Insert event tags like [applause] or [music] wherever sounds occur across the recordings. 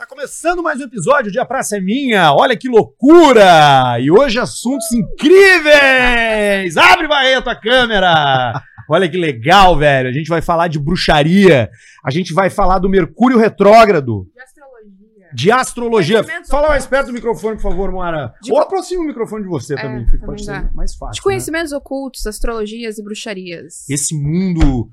Tá começando mais um episódio de A Praça é Minha. Olha que loucura! E hoje assuntos incríveis! Abre, Barreto, a câmera! Olha que legal, velho. A gente vai falar de bruxaria. A gente vai falar do Mercúrio retrógrado. De astrologia. De astrologia. Fala mais perto do microfone, por favor, Moara. De- Ou aproxima o microfone de você É, também. Fica- também Pode dá. ser mais fácil. De né? conhecimentos ocultos, astrologias e bruxarias. esse mundo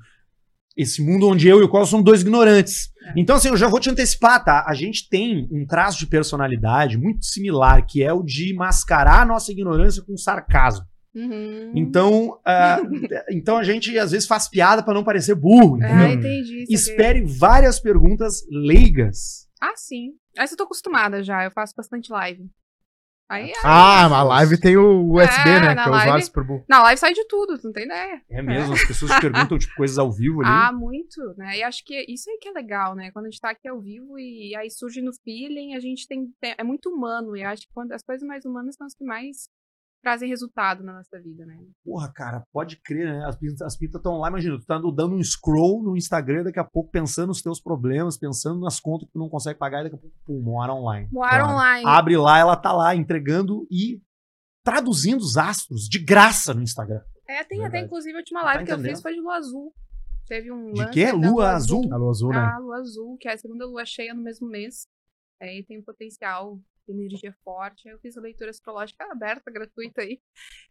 esse mundo onde eu e o Costa somos dois ignorantes. É. Então, assim, eu já vou te antecipar, tá? A gente tem um traço de personalidade muito similar, que é o de mascarar a nossa ignorância com sarcasmo. Uhum. Então, ah, [laughs] então a gente às vezes faz piada pra não parecer burro, entendeu? Ah, entendi. aqui. Espere várias perguntas leigas. Ah, sim. Essa eu tô acostumada já, eu faço bastante live. Aí, Ah, a live tem o USB, É, né? na Que é live- burro. na live sai de tudo, tu não tem ideia. É mesmo, as pessoas perguntam tipo, coisas ao vivo ali. Ah, muito, né? E acho que isso aí que é legal, né? Quando a gente tá aqui ao vivo e aí surge no feeling, a gente tem. tem- é muito humano. E eu acho que quando as coisas mais humanas são as que mais trazem resultado na nossa vida, né? Porra, cara, pode crer, né? As pintas as pintas estão lá, imagina, tu tá dando um scroll no Instagram, daqui a pouco pensando nos teus problemas, pensando nas contas que tu não consegue pagar, e daqui a pouco, pum, Moara online. Moar Claro. online. Abre lá, ela tá lá entregando e traduzindo os astros de graça no Instagram. É, tem até, inclusive, a última Tá live que eu fiz foi de lua azul. Teve um De quê? Lua azul? A lua azul, né? A lua azul, que é a segunda lua cheia no mesmo mês. Aí tem um potencial energia forte. Aí eu fiz a leitura astrológica aberta, gratuita aí.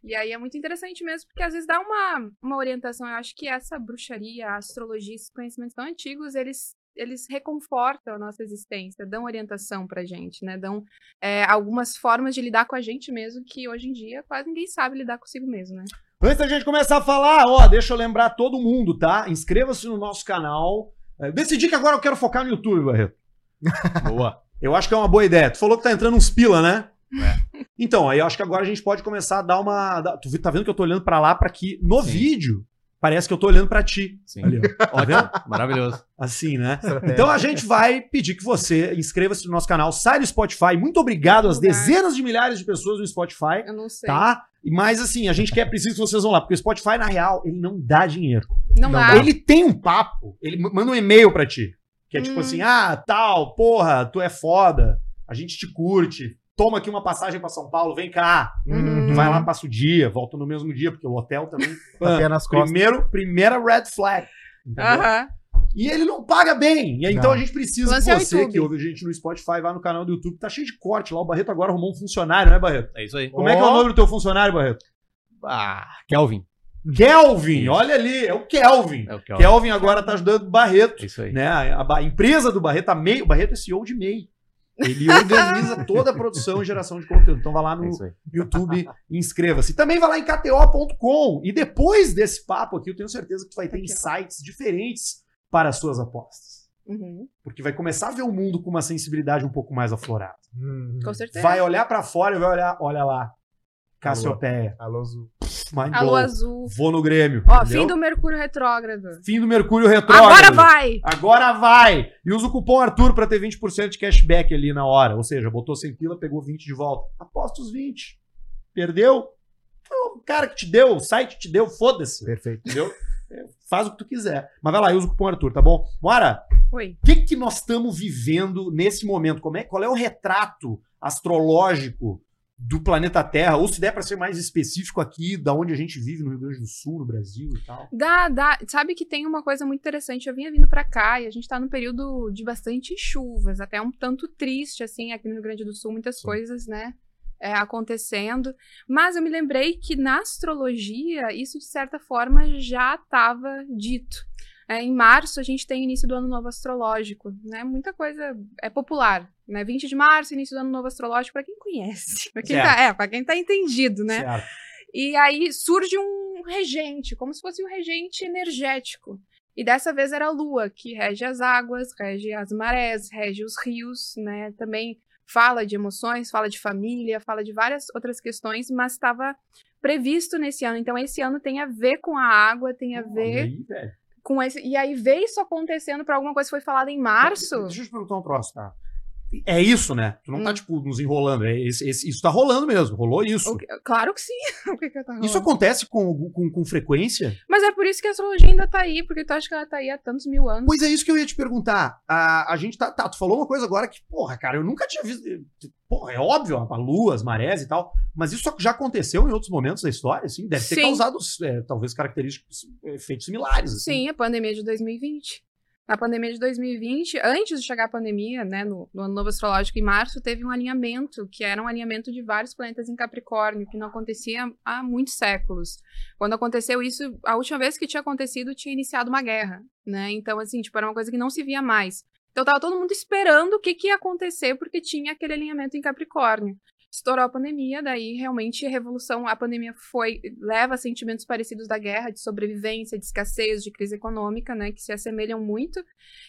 E aí é muito interessante mesmo, porque às vezes dá uma, uma orientação. Eu acho que essa bruxaria, a astrologia, esses conhecimentos tão antigos, eles, eles reconfortam a nossa existência, dão orientação pra gente, né? Dão é, algumas formas de lidar com a gente mesmo, que hoje em dia quase ninguém sabe lidar consigo mesmo, né? Antes da gente começar a falar, ó, deixa eu lembrar todo mundo, tá? Inscreva-se no nosso canal. É, Decidi que agora eu quero focar no YouTube, Barreto. [laughs] Boa. Eu acho que é uma boa ideia. Tu falou que tá entrando uns pila, né? Então, aí eu acho que agora a gente pode começar a dar uma. Tu tá vendo que eu tô olhando pra lá pra que no Sim. vídeo parece que eu tô olhando pra ti. Sim. Ali, ó. Tá. [laughs] Maravilhoso. Assim, né? Estratégia. Então a gente vai pedir que você inscreva-se no nosso canal, sai do Spotify. Muito obrigado às dezenas de milhares de pessoas no Spotify, Eu não sei. tá? Mas assim, a gente quer preciso que vocês vão lá, porque o Spotify, na real, ele não dá dinheiro. Não, Não dá. Ele tem um papo, ele manda um e-mail pra ti. Que é tipo Hum. assim: ah, tal, porra, tu é foda, a gente te curte, toma aqui uma passagem pra São Paulo, vem cá. Uhum. Tu vai lá, passa o dia, volta no mesmo dia, porque o hotel também. [laughs] Tapinha nas costas. Primeiro, primeira red flag. Aham. E ele não paga bem. E aí, então Não. a gente precisa Lance que é você, que ouve a gente no Spotify, vá no canal do YouTube. Tá cheio de corte lá. O Barreto agora arrumou um funcionário, né, Barreto? É isso aí. Como é que é o nome do teu funcionário, Barreto? Ah, Kelvin. Kelvin. Isso. Olha ali, é o Kelvin. É o Kelvin. Kelvin agora tá ajudando o Barreto. É isso aí. Né? A, a- a empresa do Barreto, a MEI, o Barreto é CEO de MEI. Ele organiza [laughs] toda a produção e geração de conteúdo. Então vai lá É no aí. YouTube e inscreva-se. Também vai lá em KTO.com. E depois desse papo aqui, eu tenho certeza que tu vai ter Aqui, ó. insights diferentes para as suas apostas. Uhum. Porque vai começar a ver o mundo com uma sensibilidade um pouco mais aflorada. Com certeza. Vai olhar pra fora e vai olhar, olha lá, Cassiopeia, Alô azul. mind A lua blow. azul. Vou no Grêmio. Ó, entendeu? fim do Mercúrio retrógrado. Fim do Mercúrio retrógrado. Agora vai! Agora vai! E usa o cupom Arthur pra ter 20% de cashback ali na hora. Ou seja, botou 100 pila, pegou 20 de volta. Aposta os 20. Perdeu? O cara que te deu, o site te deu, foda-se. Perfeito. Entendeu? É, Faz o que tu quiser. Mas vai lá, e usa o cupom Arthur, tá bom? Bora! Oi. O que, que nós estamos vivendo nesse momento? Como é, qual é o retrato astrológico do planeta Terra? Ou se der para ser mais específico aqui, da onde a gente vive, no Rio Grande do Sul, no Brasil e tal. Dá, dá. Sabe que tem uma coisa muito interessante. Eu vinha vindo pra cá e a gente tá num período de bastante chuvas, até um tanto triste, assim, aqui no Rio Grande do Sul, muitas coisas, né? é, acontecendo. Mas eu me lembrei que na astrologia, isso de certa forma já estava dito. É, em março, a gente tem o início do ano novo astrológico, né? Muita coisa é popular, né? 20 de março, início do ano novo astrológico, para quem conhece. [laughs] Pra quem Certo. tá, é, para quem tá entendido, né? Certo. E aí surge um regente, como se fosse um regente energético. E dessa vez era a lua, que rege as águas, rege as marés, rege os rios, né? Também fala de emoções, fala de família, fala de várias outras questões, mas estava previsto nesse ano. Então esse ano tem a ver com a água, tem a ver aí. Com esse. E aí veio isso acontecendo para alguma coisa que foi falada em março. Deixa eu te perguntar um troço, tá? É isso, né? Tu não tá, Hum. tipo, nos enrolando. É esse- esse- isso tá rolando mesmo. Rolou isso. Que- Claro que sim. [laughs] Que que tava Isso acontece com, com, com frequência? Mas é por isso que a astrologia ainda tá aí, porque tu acha que ela tá aí há tantos mil anos. Pois é isso que eu ia te perguntar. A, a gente tá, tá. Tu falou uma coisa agora que, porra, cara, eu nunca tinha visto. Porra, é óbvio, a lua, as marés e tal. Mas isso já aconteceu em outros momentos da história, assim? Deve ter Sim. causado, é, talvez, característicos, efeitos similares. assim. Sim, a pandemia de 2020. Na pandemia de 2020, antes de chegar a pandemia, né, no, no ano novo astrológico em março, teve um alinhamento, que era um alinhamento de vários planetas em Capricórnio, que não acontecia há muitos séculos. Quando aconteceu isso, a última vez que tinha acontecido, tinha iniciado uma guerra, né? Então, assim, tipo, era uma coisa que não se via mais. Então tava todo mundo esperando o que, que ia acontecer, porque tinha aquele alinhamento em Capricórnio. Estourou a pandemia, daí realmente a revolução, a pandemia foi, leva a sentimentos parecidos da guerra, de sobrevivência, de escassez, de crise econômica, né, que se assemelham muito.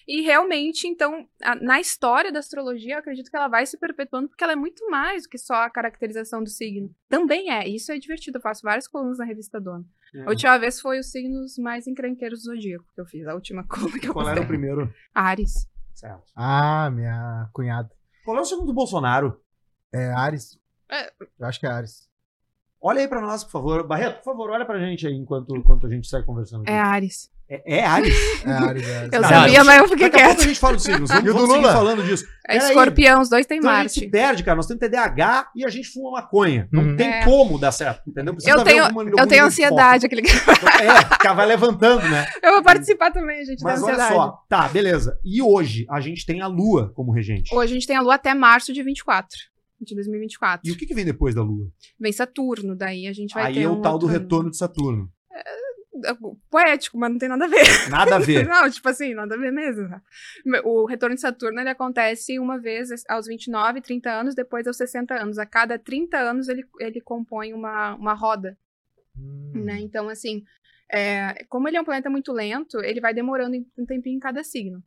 E realmente, então, a- na história da astrologia, eu acredito que ela vai se perpetuando, porque ela é muito mais do que só a caracterização do signo. Também é, isso é divertido, eu faço várias colunas na revista Dona. É. A última vez foi os signos mais encrenqueiros do zodíaco que eu fiz, a última [laughs] coluna que eu Qual era o postei. primeiro? Ares. Certo. Ah, minha cunhada. Qual é o segundo do Bolsonaro? É Ares. É. Eu acho que é Ares. Olha aí pra nós, por favor. Barreto, por favor, olha pra gente aí enquanto, enquanto a gente segue conversando. aqui. É Ares. É, é Ares? [laughs] É Ares, é Ares. Eu Não, sabia, mas eu fiquei Daqui a pouco a gente fala dos signos. Vamos, E vamos Lula? falando disso. É Peraí. escorpião, os dois têm Então a gente se Marte. perde, cara. Nós temos TDAH e a gente fuma maconha. Não Uhum. tem É. como dar certo, entendeu? Precisa Eu tenho, alguma- eu tenho ansiedade, aquele. [laughs] É, ficar vai levantando, né? Eu vou participar também, gente, da Mas olha ansiedade. só. Tá, beleza. E hoje a gente tem a Lua como regente. Hoje a gente tem a Lua até março de 24. De 2024. E o que, que vem depois da Lua? Vem Saturno, daí a gente vai Aí ter é o um tal do retorno de Saturno. Poético, mas não tem nada a ver. Nada a ver. [laughs] Não, tipo assim, nada a ver mesmo. O retorno de Saturno, ele acontece uma vez aos 29, 30 anos, depois aos 60 anos. A cada 30 anos, ele, ele compõe uma, uma roda, Hum. né? Então, assim, é, como ele é um planeta muito lento, ele vai demorando em- um tempinho em cada signo.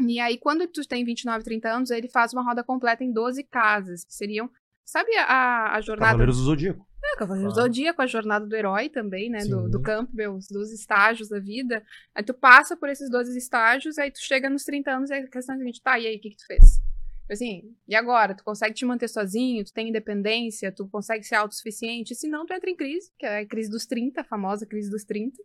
E aí, quando tu tem 29, 30 anos, ele faz uma roda completa em 12 casas, que seriam... Sabe a, a jornada Cavaleiros do Zodíaco. é, Cavaleiro do Claro. Zodíaco, a jornada do herói também, né? Do, Sim. do Campbell, os 12 estágios da vida. Aí tu passa por esses 12 estágios, aí tu chega nos 30 anos e a questão é a seguinte, tá, e aí, o que, que tu fez? Assim, e agora? Tu consegue te manter sozinho, tu tem independência, tu consegue ser autossuficiente, se não, tu entra em crise, que é a crise dos 30, a famosa crise dos 30.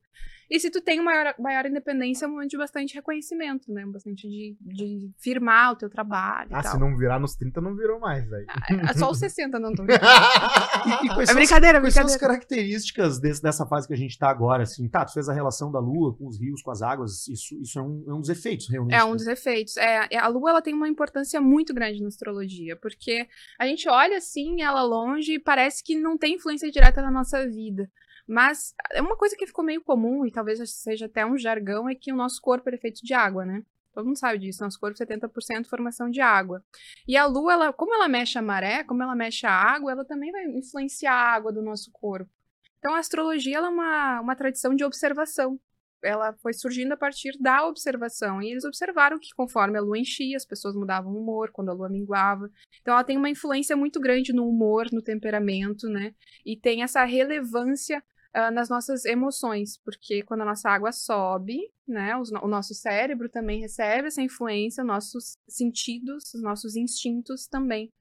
E se tu tem uma maior, maior independência, é um momento de bastante reconhecimento, né? Bastante de, de firmar o teu trabalho Ah, e se não virar nos 30, não virou mais. Aí. É só os [laughs] 60 não tô [laughs] E, e quais É são brincadeira, é Quais são as brincadeira. características desse- dessa fase que a gente tá agora? Assim, tá, tu fez a relação da Lua com os rios, com as águas. Isso, isso é, um, é um dos efeitos, realmente. É um dos efeitos. É, é, a Lua ela tem uma importância muito grande na astrologia, porque a gente olha assim ela longe e parece que não tem influência direta na nossa vida. Mas é uma coisa que ficou meio comum e talvez seja até um jargão é que o nosso corpo é feito de água, né? Todo mundo sabe disso, nosso corpo é 70% formação de água. E a lua, ela, como ela mexe a maré, como ela mexe a água, ela também vai influenciar a água do nosso corpo. Então a astrologia é uma, uma tradição de observação ela foi surgindo a partir da observação. E eles observaram que conforme a lua enchia, as pessoas mudavam o humor, quando a lua minguava. Então ela tem uma influência muito grande no humor, no temperamento, né? E tem essa relevância ah, nas nossas emoções, porque quando a nossa água sobe, né, os o nosso cérebro também recebe essa influência, nossos sentidos, os nossos instintos também.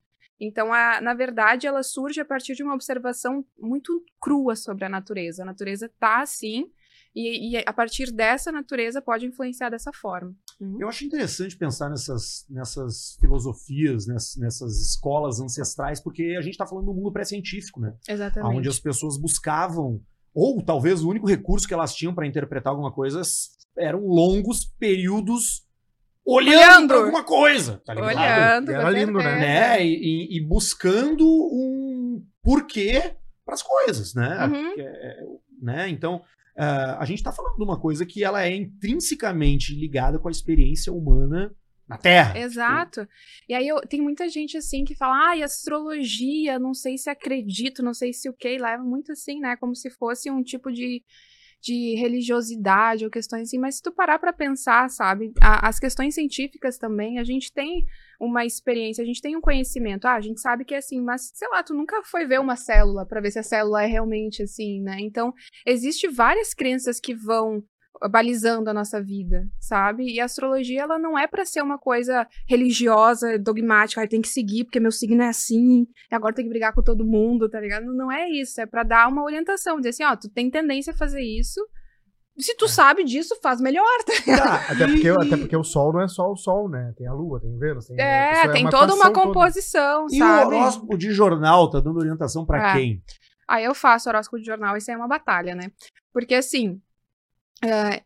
Então, a, na verdade, ela surge a partir de uma observação muito crua sobre a natureza. A natureza tá assim, e, e a partir dessa natureza pode influenciar dessa forma. Uhum. Eu acho interessante pensar nessas, nessas filosofias, nessas, nessas escolas ancestrais, porque a gente está falando do mundo pré-científico, né? Exatamente. Onde as pessoas buscavam, ou talvez o único recurso que elas tinham para interpretar alguma coisa eram longos períodos olhando, Olhando. alguma coisa, tá ligado? Olhando, E era lindo, né? certeza. né? E, e- e buscando um porquê para as coisas, né? Uhum. Que é- né? Então, ah, a gente está falando de uma coisa que ela é intrinsecamente ligada com a experiência humana na Terra. Exato. E aí eu, tem muita gente assim que fala, ai, astrologia, não sei se acredito, não sei se o que, leva muito assim, né? Como se fosse um tipo de, de religiosidade ou questões assim. Mas se tu parar pra pensar, sabe, a- as questões científicas também, a gente tem uma experiência, a gente tem um conhecimento. Ah, a gente sabe que é assim, mas sei lá, tu nunca foi ver uma célula pra ver se a célula é realmente assim, né? Então, existe várias crenças que vão balizando a nossa vida, sabe? E a astrologia, ela não é para ser uma coisa religiosa, dogmática, ah, tem que seguir porque meu signo é assim, e agora tem que brigar com todo mundo, tá ligado? Não é isso, é para dar uma orientação, dizer assim, ó, tu tem tendência a fazer isso, se tu sabe disso, faz melhor, tá ligado? Tá, Até porque, até porque o Sol não é só o Sol, né? Tem a Lua, tem o Vênus, tem. É, isso tem toda uma equação toda. composição, E o sabe? horóscopo de jornal tá dando orientação pra É. quem? Aí eu faço horóscopo de jornal, isso aí é uma batalha, né? Porque assim. É,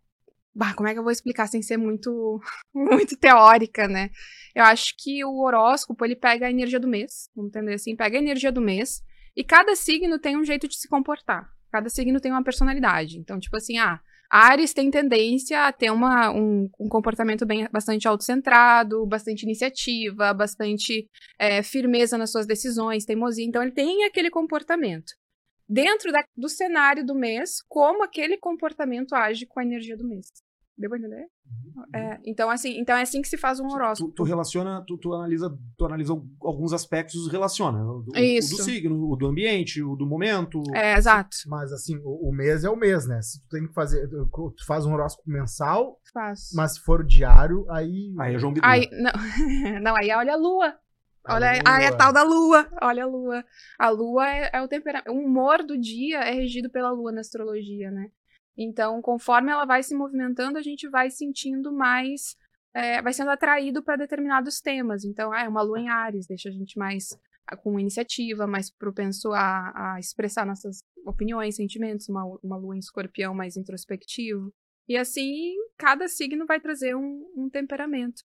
bah, como é que eu vou explicar sem ser muito, [laughs] muito teórica, né? Eu acho que o horóscopo, ele pega a energia do mês, vamos entender assim, pega a energia do mês, e cada signo tem um jeito de se comportar. Cada signo tem uma personalidade. Então, tipo assim, ah, Ares tem tendência a ter uma, um, um comportamento bem, bastante autocentrado, bastante iniciativa, bastante é, firmeza nas suas decisões, teimosia. Então, ele tem aquele comportamento. Dentro da- do cenário do mês, como aquele comportamento age com a energia do mês. Deu pra entender? É, então, assim, então é assim que se faz um Tu, horóscopo. tu relaciona, tu, tu analisa, tu analisa alguns aspectos, relaciona. O do, o Isso. do signo, o do ambiente, o do momento. É, exato. Mas assim, o, o mês é o mês, né? Se tu tem que fazer. Tu faz um horóscopo mensal, Faz. mas se for diário, aí. Aí é João Bidu. Aí, não, [laughs] não, aí olha a lua. Olha, a aí é lua. tal da lua. Olha a lua. A lua é, é o temperamento. O humor do dia é regido pela lua na astrologia, né? Então, conforme ela vai se movimentando, a gente vai sentindo mais. é, vai sendo atraído para determinados temas. Então, ah, é uma lua em Ares, deixa a gente mais ah, com iniciativa, mais propenso a, a expressar nossas opiniões, sentimentos. Uma, uma lua em escorpião mais introspectivo. E assim, cada signo vai trazer um, um temperamento.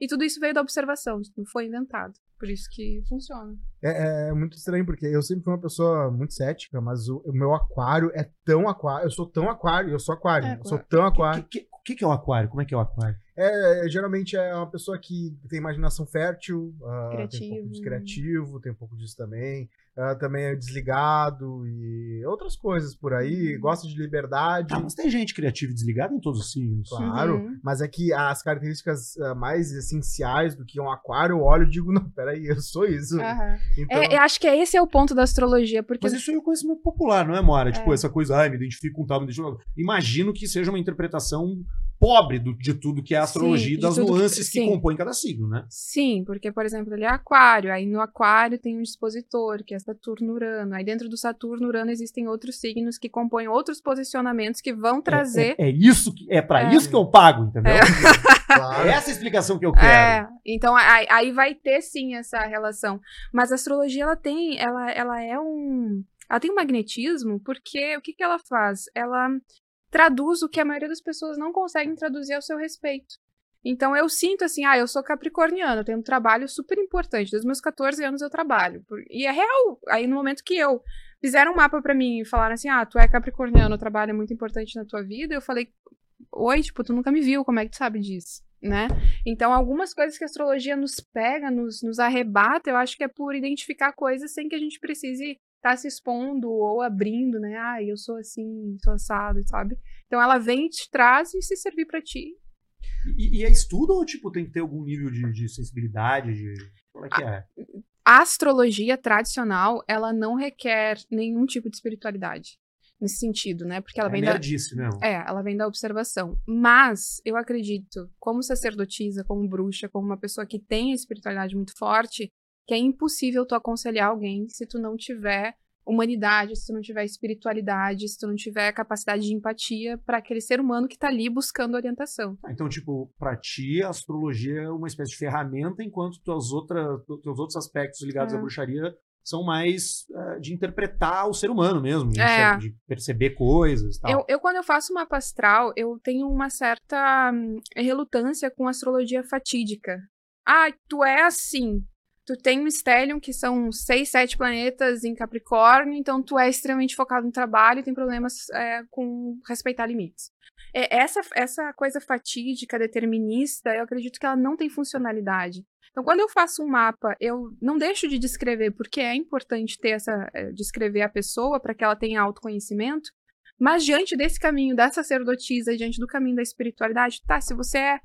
E tudo isso veio da observação, isso não foi inventado. Por isso que funciona. É, é muito estranho, porque eu sempre fui uma pessoa muito cética, mas o, o meu aquário é tão aquário. Eu sou tão aquário, eu sou aquário. É, eu sou tão O aquário. que, que, que, que é o aquário? Como é que é o aquário? É, geralmente é uma pessoa que tem imaginação fértil, ah, tem um pouco Criativo. de criativo, tem um pouco disso também. Também é desligado e outras coisas por aí. Uhum. Gosta de liberdade. Ah, mas tem gente criativa e desligada em todos os signos. Claro, Uhum. mas é que as características ah, mais essenciais do que um aquário, eu olho e digo, não, peraí, eu sou isso. Aham. Então, É, eu acho que esse é o ponto da astrologia, porque Mas isso é o conhecimento popular, não é, Mora? Tipo, É. essa coisa, ai, me identifico com tal, me identifico com tal. Imagino que seja uma interpretação pobre do- de tudo que é a astrologia Sim, e das que- nuances que, sim. compõem cada signo, né? Sim, porque, por exemplo, ele é aquário, aí no aquário tem um dispositor, que é Saturno Urano. Aí dentro do Saturno Urano existem outros signos que compõem outros posicionamentos que vão trazer. É, é, é isso que é para É. isso que eu pago, entendeu? É, [laughs] claro. essa a explicação que eu quero. É, então aí, aí vai ter sim essa relação. Mas a astrologia ela tem, ela, ela é um, ela tem um magnetismo porque o que, que ela faz? Ela traduz o que a maioria das pessoas não conseguem traduzir ao seu respeito. Então eu sinto assim, ah, eu sou capricorniana, eu tenho um trabalho super importante. Desde os meus 14 anos eu trabalho. E é real. Aí no momento que eu fizeram um mapa pra mim e falaram assim, ah, tu é capricorniano, o trabalho é muito importante na tua vida, eu falei, oi, tipo, tu nunca me viu, como é que tu sabe disso? Né? Então, algumas coisas que a astrologia nos pega, nos, nos arrebata, eu acho que é por identificar coisas sem que a gente precise estar se expondo ou abrindo, né? Ah, eu sou assim, sou assado, sabe? Então, ela vem te traz e se servir pra ti. E, e é estudo ou tipo tem que ter algum nível de, de sensibilidade? De... Como é que é? A astrologia tradicional, ela não requer nenhum tipo de espiritualidade. Nesse sentido, né? Porque ela é vem da, mesmo. É, ela vem da observação. Mas eu acredito, como sacerdotisa, como bruxa, como uma pessoa que tem a espiritualidade muito forte, que é impossível tu aconselhar alguém se tu não tiver humanidade, se tu não tiver espiritualidade, se tu não tiver capacidade de empatia para aquele ser humano que tá ali buscando orientação. Ah, Então, tipo, pra ti, a astrologia é uma espécie de ferramenta, enquanto tuas outras, teus outros aspectos ligados É. à bruxaria são mais eh, de interpretar o ser humano mesmo, de, É. de perceber coisas tal. Eu, eu, quando eu faço mapa astral, eu tenho uma certa hum, relutância com astrologia fatídica. Ah, tu é assim. Tu tem um Stellium, que são seis, sete planetas em Capricórnio, então tu é extremamente focado no trabalho e tem problemas é, com respeitar limites. É, essa, essa coisa fatídica, determinista, eu acredito que ela não tem funcionalidade. Então, quando eu faço um mapa, eu não deixo de descrever, porque é importante ter essa, é, descrever a pessoa para que ela tenha autoconhecimento, mas diante desse caminho da sacerdotisa, diante do caminho da espiritualidade, tá, se você é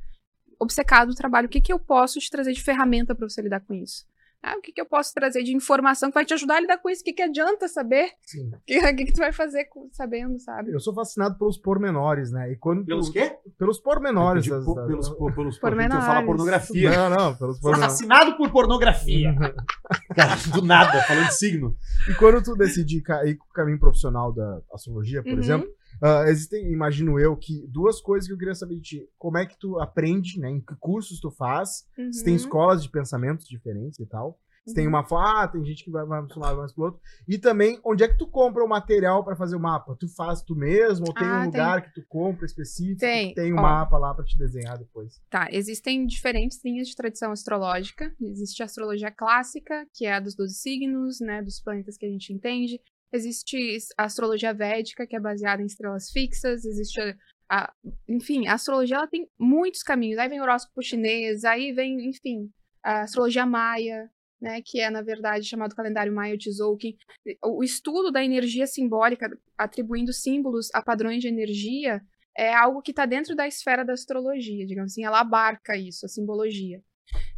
obcecado no trabalho, o que, que eu posso te trazer de ferramenta para você lidar com isso? Ah, o que, que eu posso trazer de informação que vai te ajudar a lidar com isso? O que, que adianta saber? O [laughs] que, o que, que tu vai fazer com- sabendo, sabe? Eu sou fascinado pelos pormenores, né? E quando tu- Pelos quê? Pelos pormenores. Das- por- das- pelos, por, pelos Pormenores. Eu falo pornografia. Não, não, pelos Sou pormenores. fascinado por pornografia. [laughs] Cara, do nada, falando de signo. E quando tu decide ca- ir pro caminho profissional da astrologia, por Uhum. exemplo, ah, existem, imagino eu, que duas coisas que eu queria saber de ti. Como é que tu aprende, né? Em que cursos tu faz? Se tem Uhum. escolas de pensamentos diferentes e tal. Se tem Uhum. uma ah, tem gente que vai mais pro lado, mais pro outro. E também, onde é que tu compra o material pra fazer o mapa? Tu faz tu mesmo? Ou tem Ah, um tem. lugar que tu compra específico? Tem. Tem um Ó. mapa lá pra te desenhar depois. Tá, existem diferentes linhas de tradição astrológica. Existe a astrologia clássica, que é a dos 12 signos, né, dos planetas que a gente entende. Existe a astrologia védica, que é baseada em estrelas fixas. Existe a, a- enfim, a astrologia ela tem muitos caminhos. Aí vem o horóscopo chinês, aí vem, enfim, a astrologia maia, né, que é na verdade chamado calendário maia Tzolk'in. O estudo da energia simbólica, atribuindo símbolos a padrões de energia, é algo que está dentro da esfera da astrologia, digamos assim, ela abarca isso, a simbologia.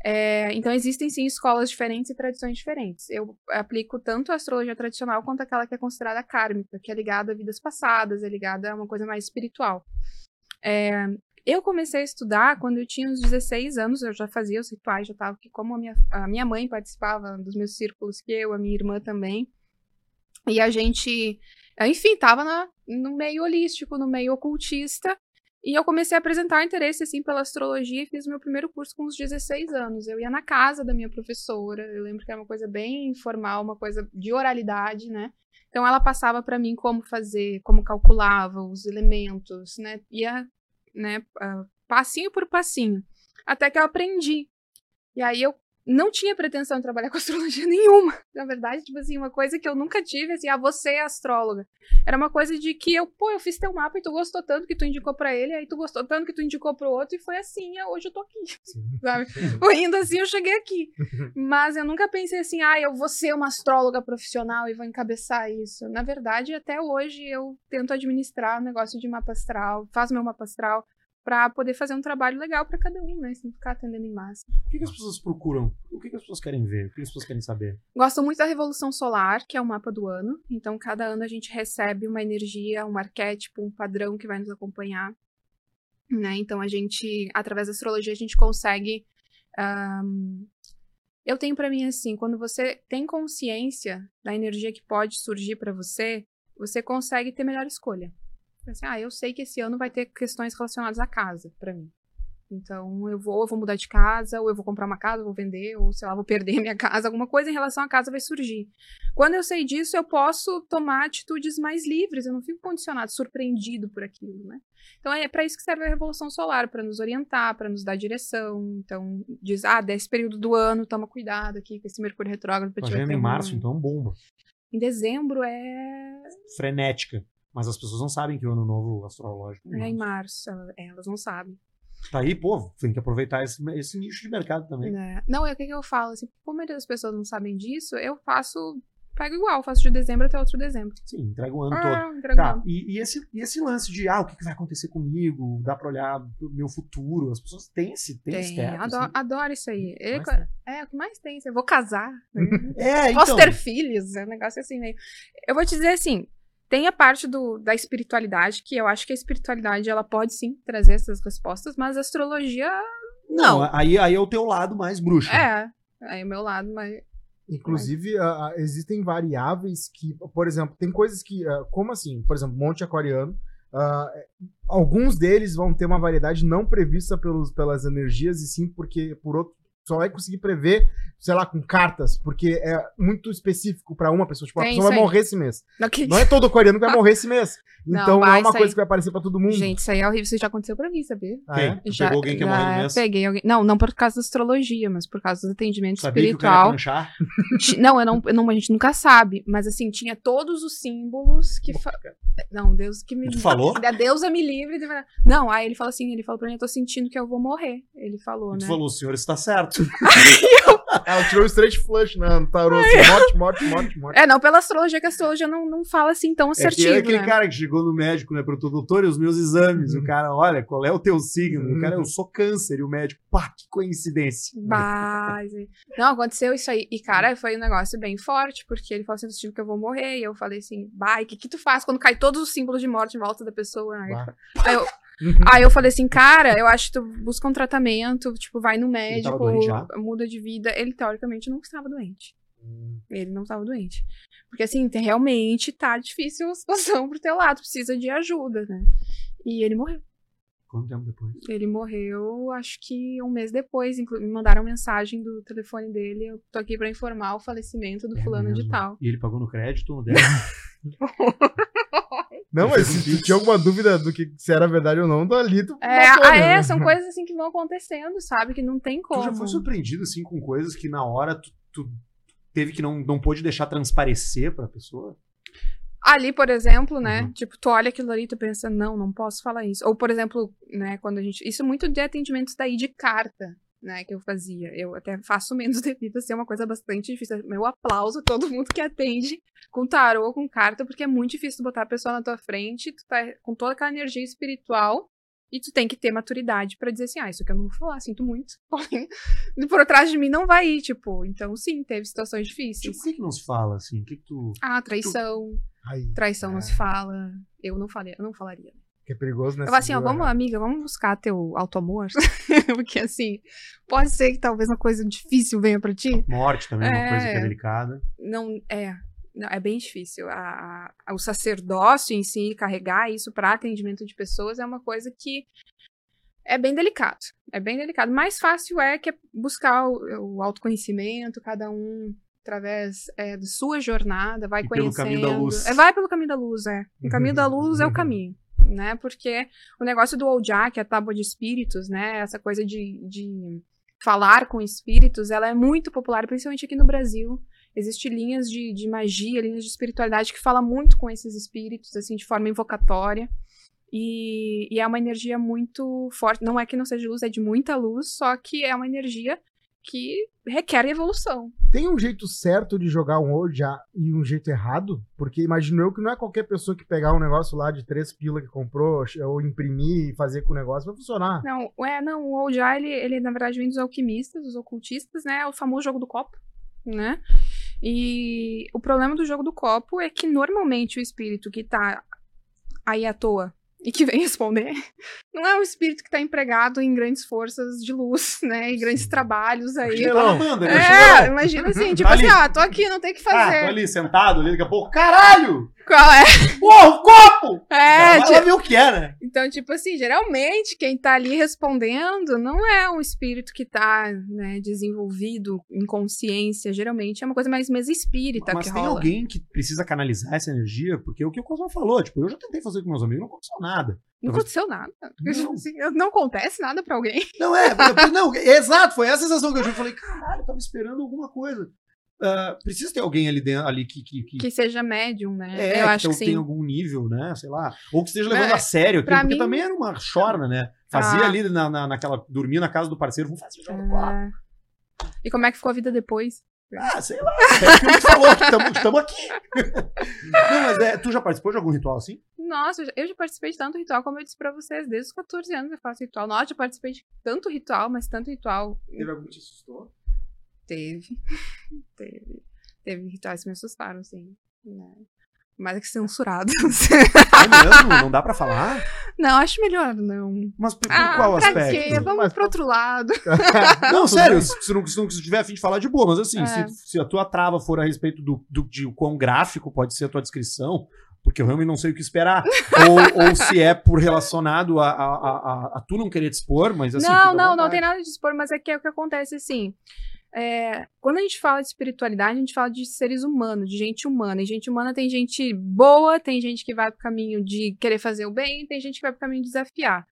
É, então existem sim escolas diferentes e tradições diferentes. Eu aplico tanto a astrologia tradicional quanto aquela que é considerada kármica, que é ligada a vidas passadas, é ligada a uma coisa mais espiritual. É, eu comecei a estudar quando eu tinha uns 16 anos, eu já fazia os rituais, já estava aqui, como a minha, a minha mãe participava dos meus círculos, que eu, a minha irmã também. E a gente, enfim, estava no meio holístico, no meio ocultista. E eu comecei a apresentar interesse assim pela astrologia e fiz meu primeiro curso com uns 16 anos. Eu ia na casa da minha professora, eu lembro que era uma coisa bem informal, uma coisa de oralidade, né? Então ela passava para mim como fazer, como calculava os elementos, né? Ia, né, ah, passinho por passinho, até que eu aprendi. E aí eu não tinha pretensão de trabalhar [laughs] com astrologia nenhuma. Na verdade, tipo assim, uma coisa que eu nunca tive, assim, ah, você é astróloga. Era uma coisa de que eu, pô, eu fiz teu mapa e tu gostou tanto que tu indicou pra ele, aí tu gostou tanto que tu indicou pro outro, e foi assim, ah, hoje eu tô aqui, [laughs] sabe? Foi indo assim, eu cheguei aqui. [laughs] Mas eu nunca pensei assim, ah, eu vou ser uma astróloga profissional e vou encabeçar isso. Na verdade, até hoje eu tento administrar o negócio de mapa astral, faço meu mapa astral, pra poder fazer um trabalho legal pra cada um, né? Sem ficar atendendo em massa. O que, que as pessoas procuram? O que, que as pessoas querem ver? O que, as pessoas querem saber? Gosto muito da Revolução Solar, que é o mapa do ano. Então, cada ano a gente recebe uma energia, um arquétipo, um padrão que vai nos acompanhar. Né? Então, a gente, através da astrologia, a gente consegue. ahn, Eu tenho pra mim assim: quando você tem consciência da energia que pode surgir pra você, você consegue ter melhor escolha. Assim, ah, eu sei que esse ano vai ter questões relacionadas à casa pra mim. Então, eu vou, eu vou mudar de casa, ou eu vou comprar uma casa, vou vender, ou sei lá, vou perder minha casa, alguma coisa em relação à casa vai surgir. Quando eu sei disso, eu posso tomar atitudes mais livres, eu não fico condicionado, surpreendido por aquilo, né? Então, é para isso que serve a Revolução Solar, para nos orientar, para nos dar direção. Então, diz, ah, desse período do ano, toma cuidado aqui com esse Mercúrio retrógrado. pra Tá vendo bater em um- março, então bomba. Em dezembro é, Frenética. Mas as pessoas não sabem que o ano novo astrológico. é em março, é, elas não sabem. Tá aí, pô, tem que aproveitar esse, esse nicho de mercado também. né? Não, é o que, que eu falo, assim, como a maioria das pessoas não sabem disso, eu faço, pego igual, faço de dezembro até outro dezembro. Sim, entrega o ano todo. Ah, entrego Tá, e, e esse, e esse lance de, ah, o que, que vai acontecer comigo? Dá pra olhar o meu futuro? As pessoas têm esse, têm esse Tem, teto, adoro, assim. adoro isso aí. É, é, o que mais tem. Eu vou casar. né? [laughs] É, Posso então. ter filhos. É um negócio assim meio. Eu vou te dizer assim. Tem a parte do, da espiritualidade, que eu acho que a espiritualidade ela pode sim trazer essas respostas, mas a astrologia Não, não. aí, aí é o teu lado mais bruxo. é. Aí é o meu lado, mas. Inclusive, ah, existem variáveis que, por exemplo, tem coisas que, ah, como assim? Por exemplo, Monte Aquariano, ah, alguns deles vão ter uma variedade não prevista pelos, pelas energias, e sim porque por outro só vai conseguir prever, sei lá, com cartas, porque é muito específico pra uma pessoa. Tipo, a Tem pessoa vai aí. morrer esse mês. Não, que- Não é todo aquariano que vai morrer esse mês. [laughs] Não, Então não, vai, é uma coisa aí. que vai aparecer pra todo mundo. Gente, isso aí é horrível. Isso já aconteceu pra mim, sabia? Ah, é? Tu pegou alguém que ia morrer no mês? peguei alguém. Não, não por causa da astrologia, mas por causa do atendimento Sabia que o cara ia espiritual. [laughs] Não, eu não, eu não, a gente nunca sabe, mas assim, tinha todos os símbolos que. fa- Não, Deus que me. Tu falou? [laughs] A deusa me livre. de- Não, aí ele falou assim: ele falou pra mim, eu tô sentindo que eu vou morrer. Ele falou, Tu né? falou, o senhor está certo. [laughs] Ela tirou o straight flush né, no tarô. Assim, morte, morte, morte, morte. É, não pela astrologia, que a astrologia não, não fala assim tão É que assertivo, é aquele né? cara que chegou no médico, né, pro doutor, e os meus exames. Uhum. O cara, olha, qual é o teu signo? O Uhum. cara, eu sou câncer. E o médico, pá, que coincidência. Mas, não, aconteceu isso aí. E, cara, foi um negócio bem forte, porque ele falou assim, eu que eu vou morrer. E eu falei assim, vai, o que que tu faz quando cai todos os símbolos de morte em volta da pessoa? Bah. aí eu, aí eu falei assim, cara, eu acho que tu busca um tratamento, tipo, vai no médico, muda de vida. Ele, teoricamente, não estava doente. Ele não estava doente. Porque, assim, te- realmente tá difícil a situação pro teu lado, precisa de ajuda, né? E ele morreu. Quanto tempo depois? Ele morreu, acho que um mês depois. Me mandaram mensagem do telefone dele. Eu tô aqui pra informar o falecimento do É fulano de mesmo? tal. E ele pagou no crédito [laughs] ou no? [laughs] Não, mas [laughs] se tu tinha alguma dúvida do que se era verdade ou não, dali tu É, matou, ah, né? é, são [laughs] coisas assim que vão acontecendo, sabe? Que não tem Tu como. já foi surpreendido, assim, com coisas que na hora tu, tu teve que não, não pôde deixar transparecer pra pessoa? Ali, por exemplo, né? Uhum. Tipo, tu olha aquilo ali e tu pensa, não, não posso falar isso. Ou, por exemplo, né, quando a gente. Isso é muito de atendimentos daí de carta, né, que eu fazia. Eu até faço menos [laughs] devido a ser uma coisa bastante difícil. Meu aplauso a todo mundo que atende com tarô, com carta, porque é muito difícil tu botar a pessoa na tua frente, tu tá com toda aquela energia espiritual. E tu tem que ter maturidade pra dizer assim, ah, isso aqui eu não vou falar, sinto muito. [laughs] Por trás de mim não vai ir, tipo. Então, sim, teve situações difíceis. Tipo, o que que não se fala, assim? O que que tu... Ah, traição. Ai, Traição não é. se fala. Eu não falei, eu não falaria. Que é perigoso, né? Eu falo assim, ó, vamos, errado. amiga, vamos buscar teu auto-amor. [laughs] Porque assim, pode ser que talvez uma coisa difícil venha pra ti. Morte também é uma É. coisa que é delicada. Não, é. Não, é bem difícil. A, a- o sacerdócio em si, carregar isso para atendimento de pessoas é uma coisa que é bem delicado. É bem delicado. Mais fácil é que é buscar o, o autoconhecimento, cada um através é, da sua jornada, vai E pelo conhecendo. caminho da luz. É, vai pelo caminho da luz, é. O caminho da [laughs] luz é o caminho, né? Porque o negócio do Oljá, que a tábua de espíritos, né? Essa coisa de, de falar com espíritos, ela é muito popular, principalmente aqui no Brasil. Existem linhas de, de magia, linhas de espiritualidade que fala muito com esses espíritos, assim, de forma invocatória. E, e é uma energia muito forte. Não é que não seja luz, é de muita luz, só que é uma energia que requer evolução. Tem um jeito certo de jogar um Oja e um jeito errado? Porque imagino eu que não é qualquer pessoa que pegar um negócio lá de três pila que comprou, ou imprimir e fazer com o negócio, vai funcionar. Não, é, não, o Oljá, ele, ele na verdade vem dos alquimistas, dos ocultistas, né? O famoso jogo do copo, né? E o problema do jogo do copo é que normalmente o espírito que tá aí à toa e que vem [laughs] responder não é um espírito que tá empregado em grandes forças de luz, né? E grandes trabalhos aí. Tá ele É, imagina assim, [laughs] tipo Ali. assim, ah, tô aqui, não tem o que Ah, tô fazer. ali sentado ali, daqui a pouco, caralho! Qual é? Porra, o copo! É, lá ver o que né? Então, tipo assim, geralmente quem tá ali respondendo não é um espírito que tá, né, desenvolvido em consciência. Geralmente é uma coisa mais mesa espírita Mas que tem rola. alguém que precisa canalizar essa energia, porque o que o Cosmo falou, tipo, eu já tentei fazer com meus amigos, não aconteceu nada. Não aconteceu nada. Não. [laughs] Assim, não acontece nada pra alguém. Não é, não, [laughs] exato, foi essa sensação que eu tive. Eu falei, caralho, eu tava esperando alguma coisa. Ah, precisa ter alguém ali dentro, ali que, que, que, Que seja médium, né? é, Eu acho que que tem algum nível, né? Sei lá. Ou que esteja levando É, a sério aquilo, porque mim- também era uma chorna, né? Fazia Ah. ali na, na, naquela. Dormia na casa do parceiro, vamos fazer jogo do copo. É. E como é que ficou a vida depois? Ah, sei lá. É o que falou, estamos aqui. [laughs] Não, mas é, tu já participou de algum ritual assim? Nossa, eu já- eu já participei de tanto ritual, como eu disse pra vocês, desde os 14 anos eu faço ritual. Nossa, eu participei de tanto ritual, mas tanto ritual. Teve algum que te assustou? Teve. [laughs] Teve. Teve rituais que me assustaram, sim. Né? Mais é que censurados. É mesmo? [laughs] Não dá pra falar? não, acho melhor não. Mas por, por Ah, qual pra aspecto? quê? Vamos Mas- pro outro lado. [laughs] Não, sério, se não, se não tiver a fim de falar de boa, mas assim, É. se, se a tua trava for a respeito do, do, de o quão gráfico pode ser a tua descrição, porque eu realmente não sei o que esperar, ou, ou se é por relacionado a, a, a, a- a tu não querer expor, mas assim. não, não, não tem nada de expor, mas é que é o que acontece assim. É, quando a gente fala de espiritualidade, a gente fala de seres humanos, de gente humana. E gente humana tem gente boa, tem gente que vai pro caminho de querer fazer o bem, tem gente que vai pro caminho de desafiar.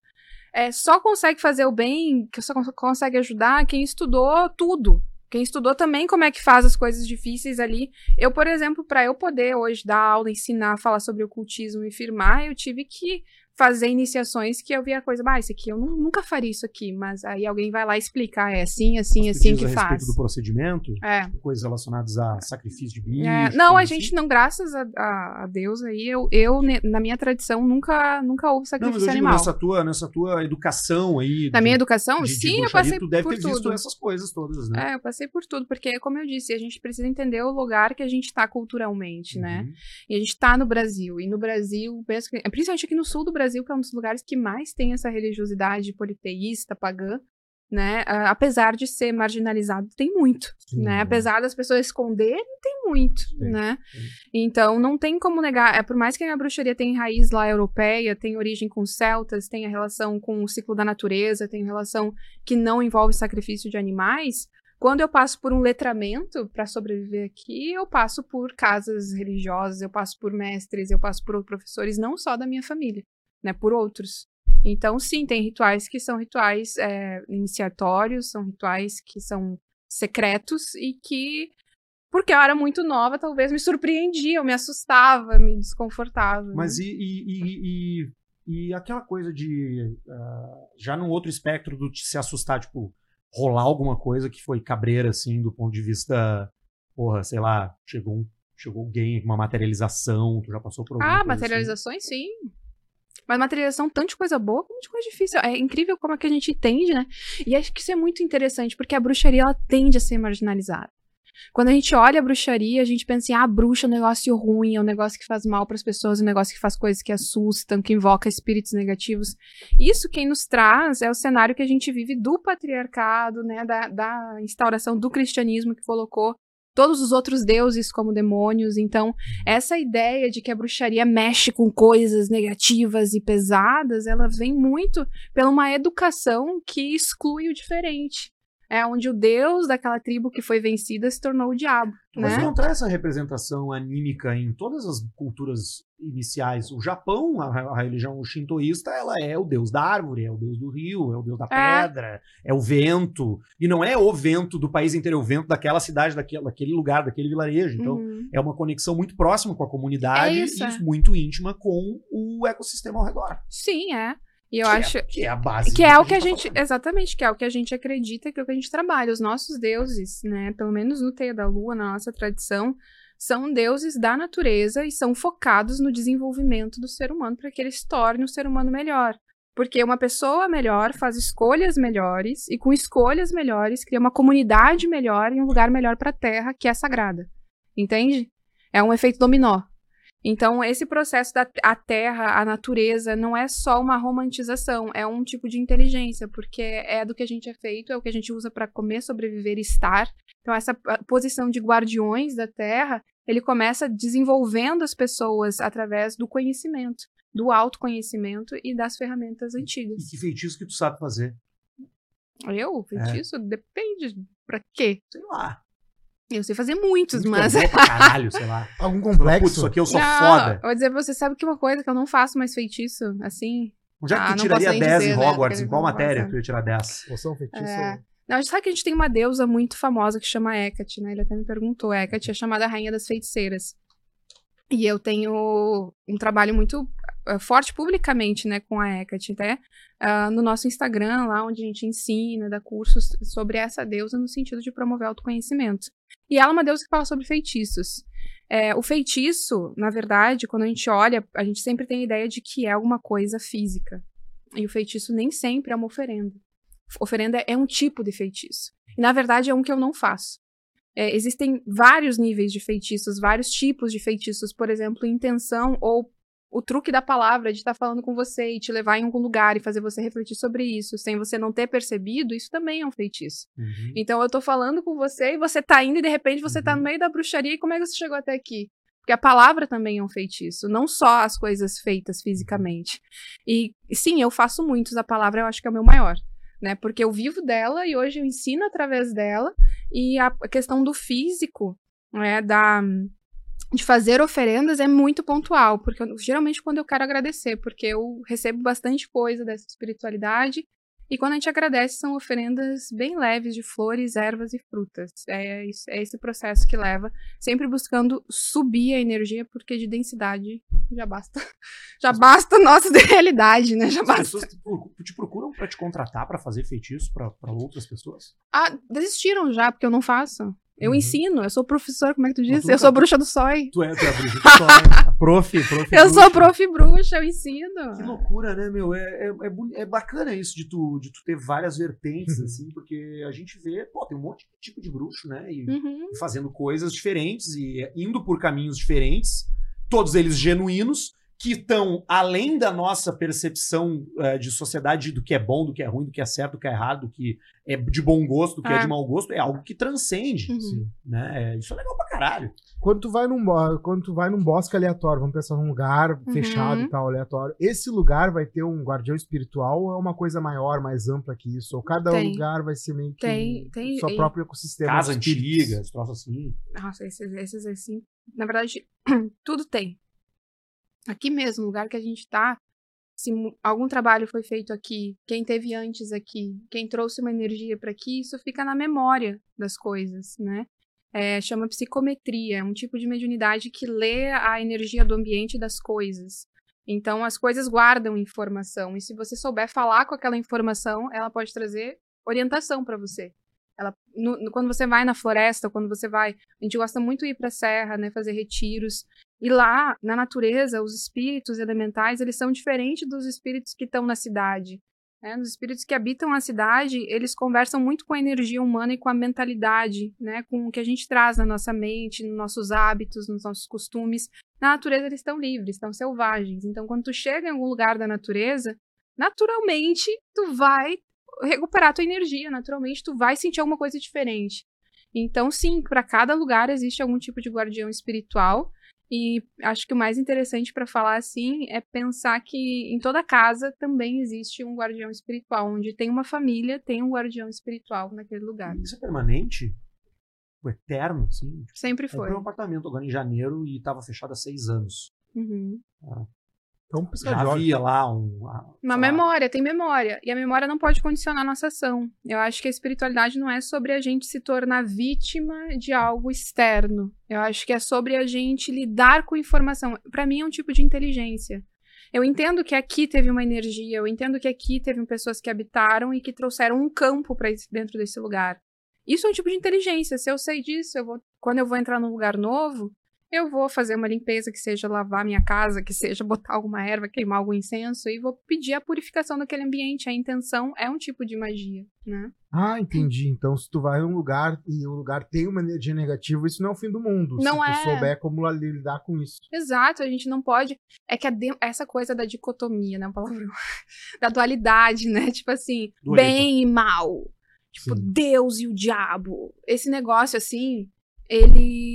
É, só consegue fazer o bem, que só cons- consegue ajudar quem estudou tudo. Quem estudou também como é que faz as coisas difíceis ali. Eu, por exemplo, para eu poder hoje dar aula, ensinar, falar sobre ocultismo e firmar, eu tive que fazer iniciações que eu via a coisa, ah, isso aqui eu nu- nunca faria isso aqui, mas aí alguém vai lá explicar, é assim, assim, Tu assim que a faz. respeito do procedimento, É. coisas relacionadas a sacrifício de bicho. É, não, a coisa gente assim. não, graças a, a- Deus aí, eu, eu, na minha tradição, nunca, nunca houve Não, mas sacrifício eu digo animal. nessa tua, nessa tua educação aí. Na de- minha educação, de- de sim, eu passei Tu deve por ter visto tudo. essas coisas todas, né? É, eu passei por tudo, porque, como eu disse, a gente precisa entender o lugar que a gente tá culturalmente, né? Uhum. E a gente tá no Brasil. E no Brasil, principalmente aqui no sul do Brasil, que é um dos lugares que mais tem essa religiosidade politeísta, pagã, né? Apesar de ser marginalizado, tem muito, Sim, né? Apesar das pessoas esconderem, tem muito, Tem, né? tem. Então, não tem como negar. É, por mais que a bruxaria tenha raiz lá europeia, tem origem com celtas, tem a relação com o ciclo da natureza, tem relação que não envolve sacrifício de animais, quando eu passo por um letramento para sobreviver aqui, eu passo por casas religiosas, eu passo por mestres, eu passo por professores, não só da minha família, né? Por outros. Então, sim, tem rituais que são rituais é, iniciatórios, são rituais que são secretos e que, porque eu era muito nova, talvez me surpreendiam, me assustava, me desconfortava. Mas né? e, e, e, e, aquela coisa de. ah, já num outro espectro do se assustar, tipo, rolar alguma coisa que foi cabreira, assim, do ponto de vista. Porra, sei lá, chegou um. Chegou alguém uma materialização, tu já passou por alguma Ah, coisa assim? materializações, sim. Mas materialização, tanto de coisa boa como de coisa difícil. É incrível como é que a gente entende, né? E acho que isso é muito interessante, porque a bruxaria, ela tende a ser marginalizada. Quando a gente olha a bruxaria, a gente pensa assim, ah, bruxa é um negócio ruim, é um negócio que faz mal para as pessoas, é um negócio que faz coisas que assustam, que invoca espíritos negativos. Isso quem nos traz é o cenário que a gente vive do patriarcado, né, da, da instauração do cristianismo que colocou todos os outros deuses como demônios. Então, essa ideia de que a bruxaria mexe com coisas negativas e pesadas, ela vem muito pela uma educação que exclui o diferente. É onde o deus daquela tribo que foi vencida se tornou o diabo, Mas né? encontrar essa representação anímica em todas as culturas iniciais. O Japão, a, a religião shintoísta, ela é o deus da árvore, é o deus do rio, é o deus da É. pedra, é o vento. E não é o vento do país inteiro, é o vento daquela cidade, daquele, daquele lugar, daquele vilarejo. Então, Uhum. é uma conexão muito próxima com a comunidade É isso, e é. muito íntima com o ecossistema ao redor. Sim, é. E eu que, acho. é, que é a base. Que é o que a tá gente. Exatamente, que é o que a gente acredita, que é o que a gente trabalha. Os nossos deuses, né? Pelo menos no Teia da Lua, na nossa tradição, são deuses da natureza e são focados no desenvolvimento do ser humano para que ele se torne um ser humano melhor. Porque uma pessoa melhor faz escolhas melhores e com escolhas melhores cria uma comunidade melhor e um lugar melhor para a Terra que é sagrada. Entende? É um efeito dominó. Então, esse processo da a terra, a natureza, não é só uma romantização, é um tipo de inteligência, porque é do que a gente é feito, é o que a gente usa para comer, sobreviver e estar. Então, essa posição de guardiões da terra, ele começa desenvolvendo as pessoas através do conhecimento, do autoconhecimento e das ferramentas E antigas. que feitiço que tu sabe fazer? Eu, feitiço, depende. Pra quê? Sei lá. Eu sei fazer muitos, Muito mas. bom pra caralho, sei lá. [laughs] Algum Putz, complexo? isso aqui eu sou Não, foda. Eu vou dizer pra você, sabe que uma coisa que eu não faço mais feitiço, assim? Onde é que Ah, tu tiraria posso nem 10 dizer, em né, Hogwarts? porque Em qual matéria passa. tu ia tirar 10? Poção feitiço? É. Não, a gente sabe que a gente tem uma deusa muito famosa que chama Hecate, né? Ele até me perguntou. Hecate é chamada Rainha das Feiticeiras. E eu tenho um trabalho muito forte publicamente, né, com a Hecate, até ah, no nosso Instagram, lá onde a gente ensina, dá cursos sobre essa deusa no sentido de promover autoconhecimento. E ela é uma deusa que fala sobre feitiços. É, o feitiço, na verdade, quando a gente olha, a gente sempre tem a ideia de que é alguma coisa física. E o feitiço nem sempre é uma oferenda. Oferenda é um tipo de feitiço. E, na verdade, é um que eu não faço. É, existem vários níveis de feitiços, vários tipos de feitiços, por exemplo, intenção ou o truque da palavra de estar falando com você e te levar em algum lugar e fazer você refletir sobre isso, sem você não ter percebido, isso também é um feitiço. Uhum. Então eu tô falando com você e você tá indo e de repente você tá Uhum. no meio da bruxaria e como é que você chegou até aqui? Porque a palavra também é um feitiço, não só as coisas feitas fisicamente. E sim, eu faço muitos, a palavra eu acho que é o meu maior, né? Porque eu vivo dela e hoje eu ensino através dela e a a questão do físico, né, da de fazer oferendas é muito pontual, porque eu- geralmente quando eu quero agradecer, porque eu recebo bastante coisa dessa espiritualidade E quando a gente agradece, são oferendas bem leves de flores, ervas e frutas. É, isso- é esse processo que leva, sempre buscando subir a energia, porque de densidade já basta. [laughs] Já basta a nossa [laughs] realidade, né? Já As basta. pessoas te procu- te procuram pra te contratar pra fazer feitiço pra outras pessoas? Ah, desistiram já, porque eu não faço. Eu Uhum. ensino, eu sou professor, como é que tu diz? tu Eu nunca- sou bruxa do sói. Tu é, tu é a bruxa do [laughs] sol, né? Prof, prof. Eu sou bruxa. prof bruxa, eu ensino. Que loucura, né, meu? É, é, é, é bacana isso de tu, de tu ter várias vertentes, Uhum. assim, porque a gente vê, pô, tem um monte de tipo de bruxo, né? E Uhum. fazendo coisas diferentes e indo por caminhos diferentes, todos eles genuínos, que estão além da nossa percepção eh, de sociedade do que é bom, do que é ruim, do que é certo, do que é errado, do que é de bom gosto, do que é, É. de mau gosto, é algo que transcende, Uhum. Sim. né? É, isso é legal pra caralho. Quando tu vai num, quando tu vai num bosque aleatório, vamos pensar num lugar Uhum. fechado e tal, aleatório, esse lugar vai ter um guardião espiritual ou é uma coisa maior, mais ampla que isso? Ou cada Tem. lugar vai ser meio que Tem- tem- seu e- próprio ecossistema? Casa antiga, esse troço assim. Nossa, esses, esses assim. Na verdade, [clears throat] tudo tem. Aqui mesmo, o lugar que a gente tá, se algum trabalho foi feito aqui, quem teve antes aqui, quem trouxe uma energia para aqui, isso fica na memória das coisas, né? É, chama psicometria, é um tipo de mediunidade que lê a energia do ambiente das coisas. Então, as coisas guardam informação, e se você souber falar com aquela informação, ela pode trazer orientação para você. Ela, no- no- quando você vai na floresta, quando você vai a gente gosta muito de ir para a serra, né, fazer retiros. E lá, na natureza, os espíritos elementais, eles são diferentes dos espíritos que estão na cidade. Né? Os espíritos que habitam a cidade, eles conversam muito com a energia humana e com a mentalidade, né? com o que a gente traz na nossa mente, nos nossos hábitos, nos nossos costumes. Na natureza, eles estão livres, estão selvagens. Então, quando tu chega em algum lugar da natureza, naturalmente, tu vai recuperar tua energia, naturalmente, tu vai sentir alguma coisa diferente. Então, sim, para cada lugar existe algum tipo de guardião espiritual. E acho que o mais interessante para falar assim é pensar que em toda casa também existe um guardião espiritual. Onde tem uma família, tem um guardião espiritual naquele lugar. Isso é permanente? O eterno, assim? Sempre Eu foi. comprei um apartamento agora em janeiro e tava fechado há seis anos. Uhum. Então, piscar Já de olhos. havia lá um. Uma lá, memória, tem memória. E a memória não pode condicionar a nossa ação. Eu acho que a espiritualidade não é sobre a gente se tornar vítima de algo externo. Eu acho que é sobre a gente lidar com informação. Para mim é um tipo de inteligência. Eu entendo que aqui teve uma energia, eu entendo que aqui teve pessoas que habitaram e que trouxeram um campo para dentro desse lugar. Isso é um tipo de inteligência. Se eu sei disso, eu vou, quando eu vou entrar num lugar novo, eu vou fazer uma limpeza que seja lavar minha casa, que seja botar alguma erva, queimar algum incenso e vou pedir a purificação daquele ambiente. A intenção é um tipo de magia, né? Ah, entendi. Então, se tu vai num lugar e o lugar tem uma energia negativa, isso não é o fim do mundo. Não se é. tu souber como lidar com isso. Exato, a gente não pode. É que a de- essa coisa da dicotomia, né? Palavrão. [laughs] Da dualidade, né? Tipo assim, bem e mal. Tipo, Sim. Deus e o diabo. Esse negócio, assim, ele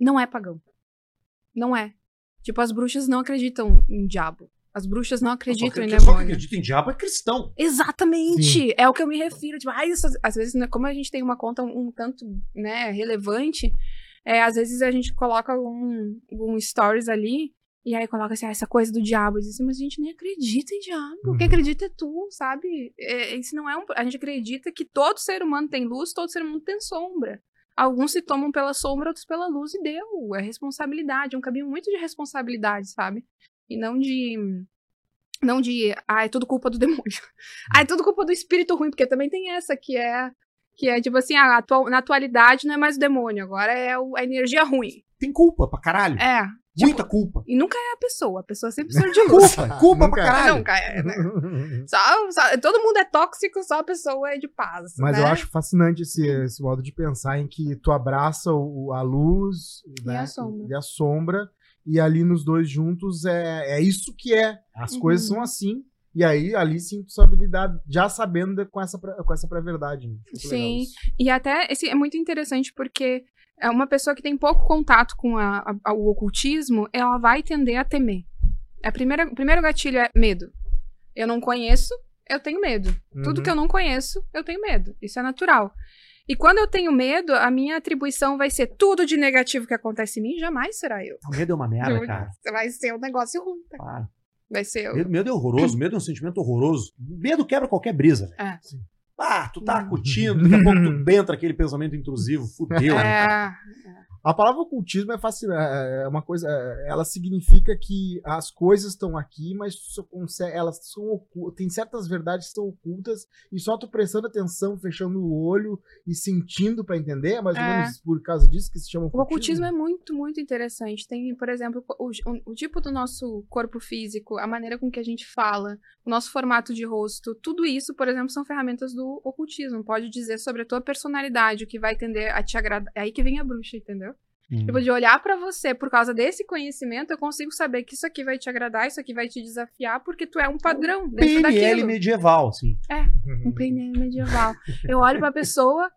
não é pagão. Não é. Tipo, as bruxas não acreditam em diabo. As bruxas não acreditam em Só que demônio. acredita em diabo é cristão. Exatamente! É o que eu me refiro. Tipo, ah, isso, às vezes, né, como a gente tem uma conta um, um tanto né, relevante, é, às vezes a gente coloca algum, algum stories ali e aí coloca assim, ah, essa coisa do diabo. E diz assim, mas a gente nem acredita em diabo. O que Uhum. acredita é tu, sabe? É, isso não é um. A gente acredita que todo ser humano tem luz, todo ser humano tem sombra. Alguns se tomam pela sombra, outros pela luz, e deu. É responsabilidade, é um caminho muito de responsabilidade, sabe? E não de. Não de. Ah, é tudo culpa do demônio. [laughs] Ah, é tudo culpa do espírito ruim, porque também tem essa que é. Que é tipo assim, ah, atual- na atualidade não é mais o demônio, agora é a energia ruim. Tem culpa pra caralho. É. Muita culpa. E nunca é a pessoa, a pessoa sempre precisa de luz. Culpa, culpa Nunca pra é. caralho. Nunca é, né? [laughs] Só, só- todo mundo é tóxico, só a pessoa é de paz. Mas né? eu acho fascinante esse, esse modo de pensar em que tu abraça o, a luz né, a sombra. e a sombra, e ali nos dois juntos é, é isso que é. As Uhum. coisas são assim. E aí, ali sim, tu sabe lidar, já sabendo com essa, com essa pré-verdade. né? Legal Sim. E até esse é muito interessante porque é uma pessoa que tem pouco contato com a- a- o ocultismo, ela vai tender a temer. A primeira, o primeiro gatilho é medo. Eu não conheço, eu tenho medo. Tudo Uhum. que eu não conheço, eu tenho medo. Isso é natural. E quando eu tenho medo, a minha atribuição vai ser tudo de negativo que acontece em mim, jamais será eu. O medo é uma merda, cara. Vai ser um negócio ruim. tá? Claro. Vai ser. Medo, medo é horroroso, medo é um sentimento horroroso. Medo quebra qualquer brisa. velho. É. Sim. Ah, tu tá curtindo, daqui a pouco tu [laughs] entra aquele pensamento intrusivo, fudeu. né? É, A palavra ocultismo é fascinante. É uma coisa. é- Ela significa que as coisas estão aqui, mas consegue, elas são ocultas. Tem certas verdades que são ocultas e só tu prestando atenção, fechando o olho e sentindo pra entender. É mais ou É. menos por causa disso que se chama O ocultismo é muito, muito interessante. Tem, por exemplo, o, o- o tipo do nosso corpo físico, a maneira com que a gente fala, o nosso formato de rosto, tudo isso, por exemplo, são ferramentas do ocultismo. Pode dizer sobre a tua personalidade, o que vai tender a te agradar. É aí que vem a bruxa, entendeu? Hum. Tipo, de olhar pra você por causa desse conhecimento, eu consigo saber que isso aqui vai te agradar, isso aqui vai te desafiar, porque tu é um padrão dentro PNL daquilo. medieval, assim. [laughs] Um PNL medieval. Eu olho pra pessoa,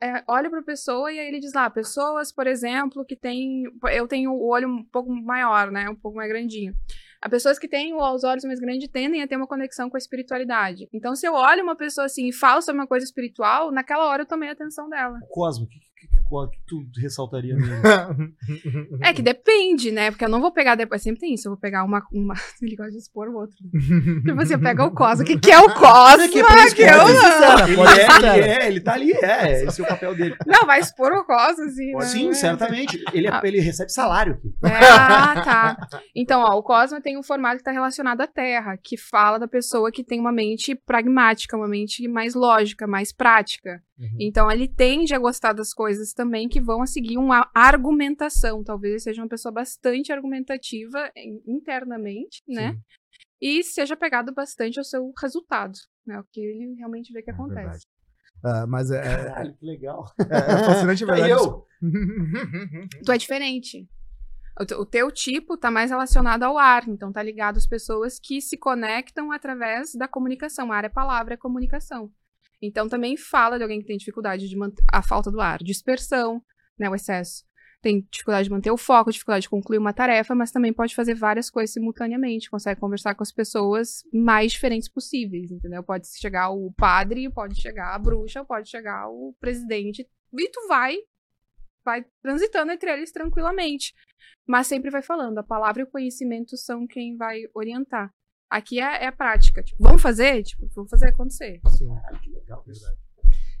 é, olho pra pessoa e aí ele diz lá, pessoas, por exemplo, que têm. Eu tenho o olho um pouco maior, né? Um pouco mais grandinho. As pessoas que têm os olhos mais grandes tendem a ter uma conexão com a espiritualidade. Então, se eu olho uma pessoa assim e falo sobre uma coisa espiritual, naquela hora eu tomei a atenção dela. Cosmo, o que, que, que, que tu ressaltaria nele? [laughs] É que depende, né? Porque eu não vou pegar depois. Sempre tem isso. Eu vou pegar uma. uma... [laughs] Ele gosta de expor o outro. Tipo assim, eu pego o Cosmo. O que, que é o [laughs] Cosmo? que é por isso que Que eu não. ele, pode ser é, ele é, ele tá ali, é, esse é o papel dele. Não, vai expor o Cosmo, assim. né? Sim, certamente. Ele, é- Ah. ele recebe salário aqui. É, ah, tá. Então, ó, o Cosmo tem um formato que está relacionado à Terra, que fala da pessoa que tem uma mente pragmática, uma mente mais lógica, mais prática. Uhum. Então, ele tende a gostar das coisas também que vão a seguir uma argumentação. Talvez ele seja uma pessoa bastante argumentativa em- internamente, né? Sim. E seja pegado bastante ao seu resultado, né? O que ele realmente vê que É acontece. verdade. Ah, mas é, é, Caralho, que legal. é- é fascinante, a Aí verdade. eu. [laughs] tu é diferente. O, te- o teu tipo tá mais relacionado ao ar, então tá ligado às pessoas que se conectam através da comunicação. Ar é palavra, é comunicação. Então também fala de alguém que tem dificuldade de manter a falta do ar, dispersão, né, o excesso. Tem dificuldade de manter o foco, dificuldade de concluir uma tarefa, mas também pode fazer várias coisas simultaneamente, consegue conversar com as pessoas mais diferentes possíveis, entendeu? Pode chegar o padre, pode chegar a bruxa, pode chegar o presidente, e tu vai vai transitando entre eles tranquilamente. Mas sempre vai falando, a palavra e o conhecimento são quem vai orientar. Aqui é, é a prática. Tipo, vamos fazer? Tipo, vamos fazer acontecer. Sim. Caralho, que legal. Verdade.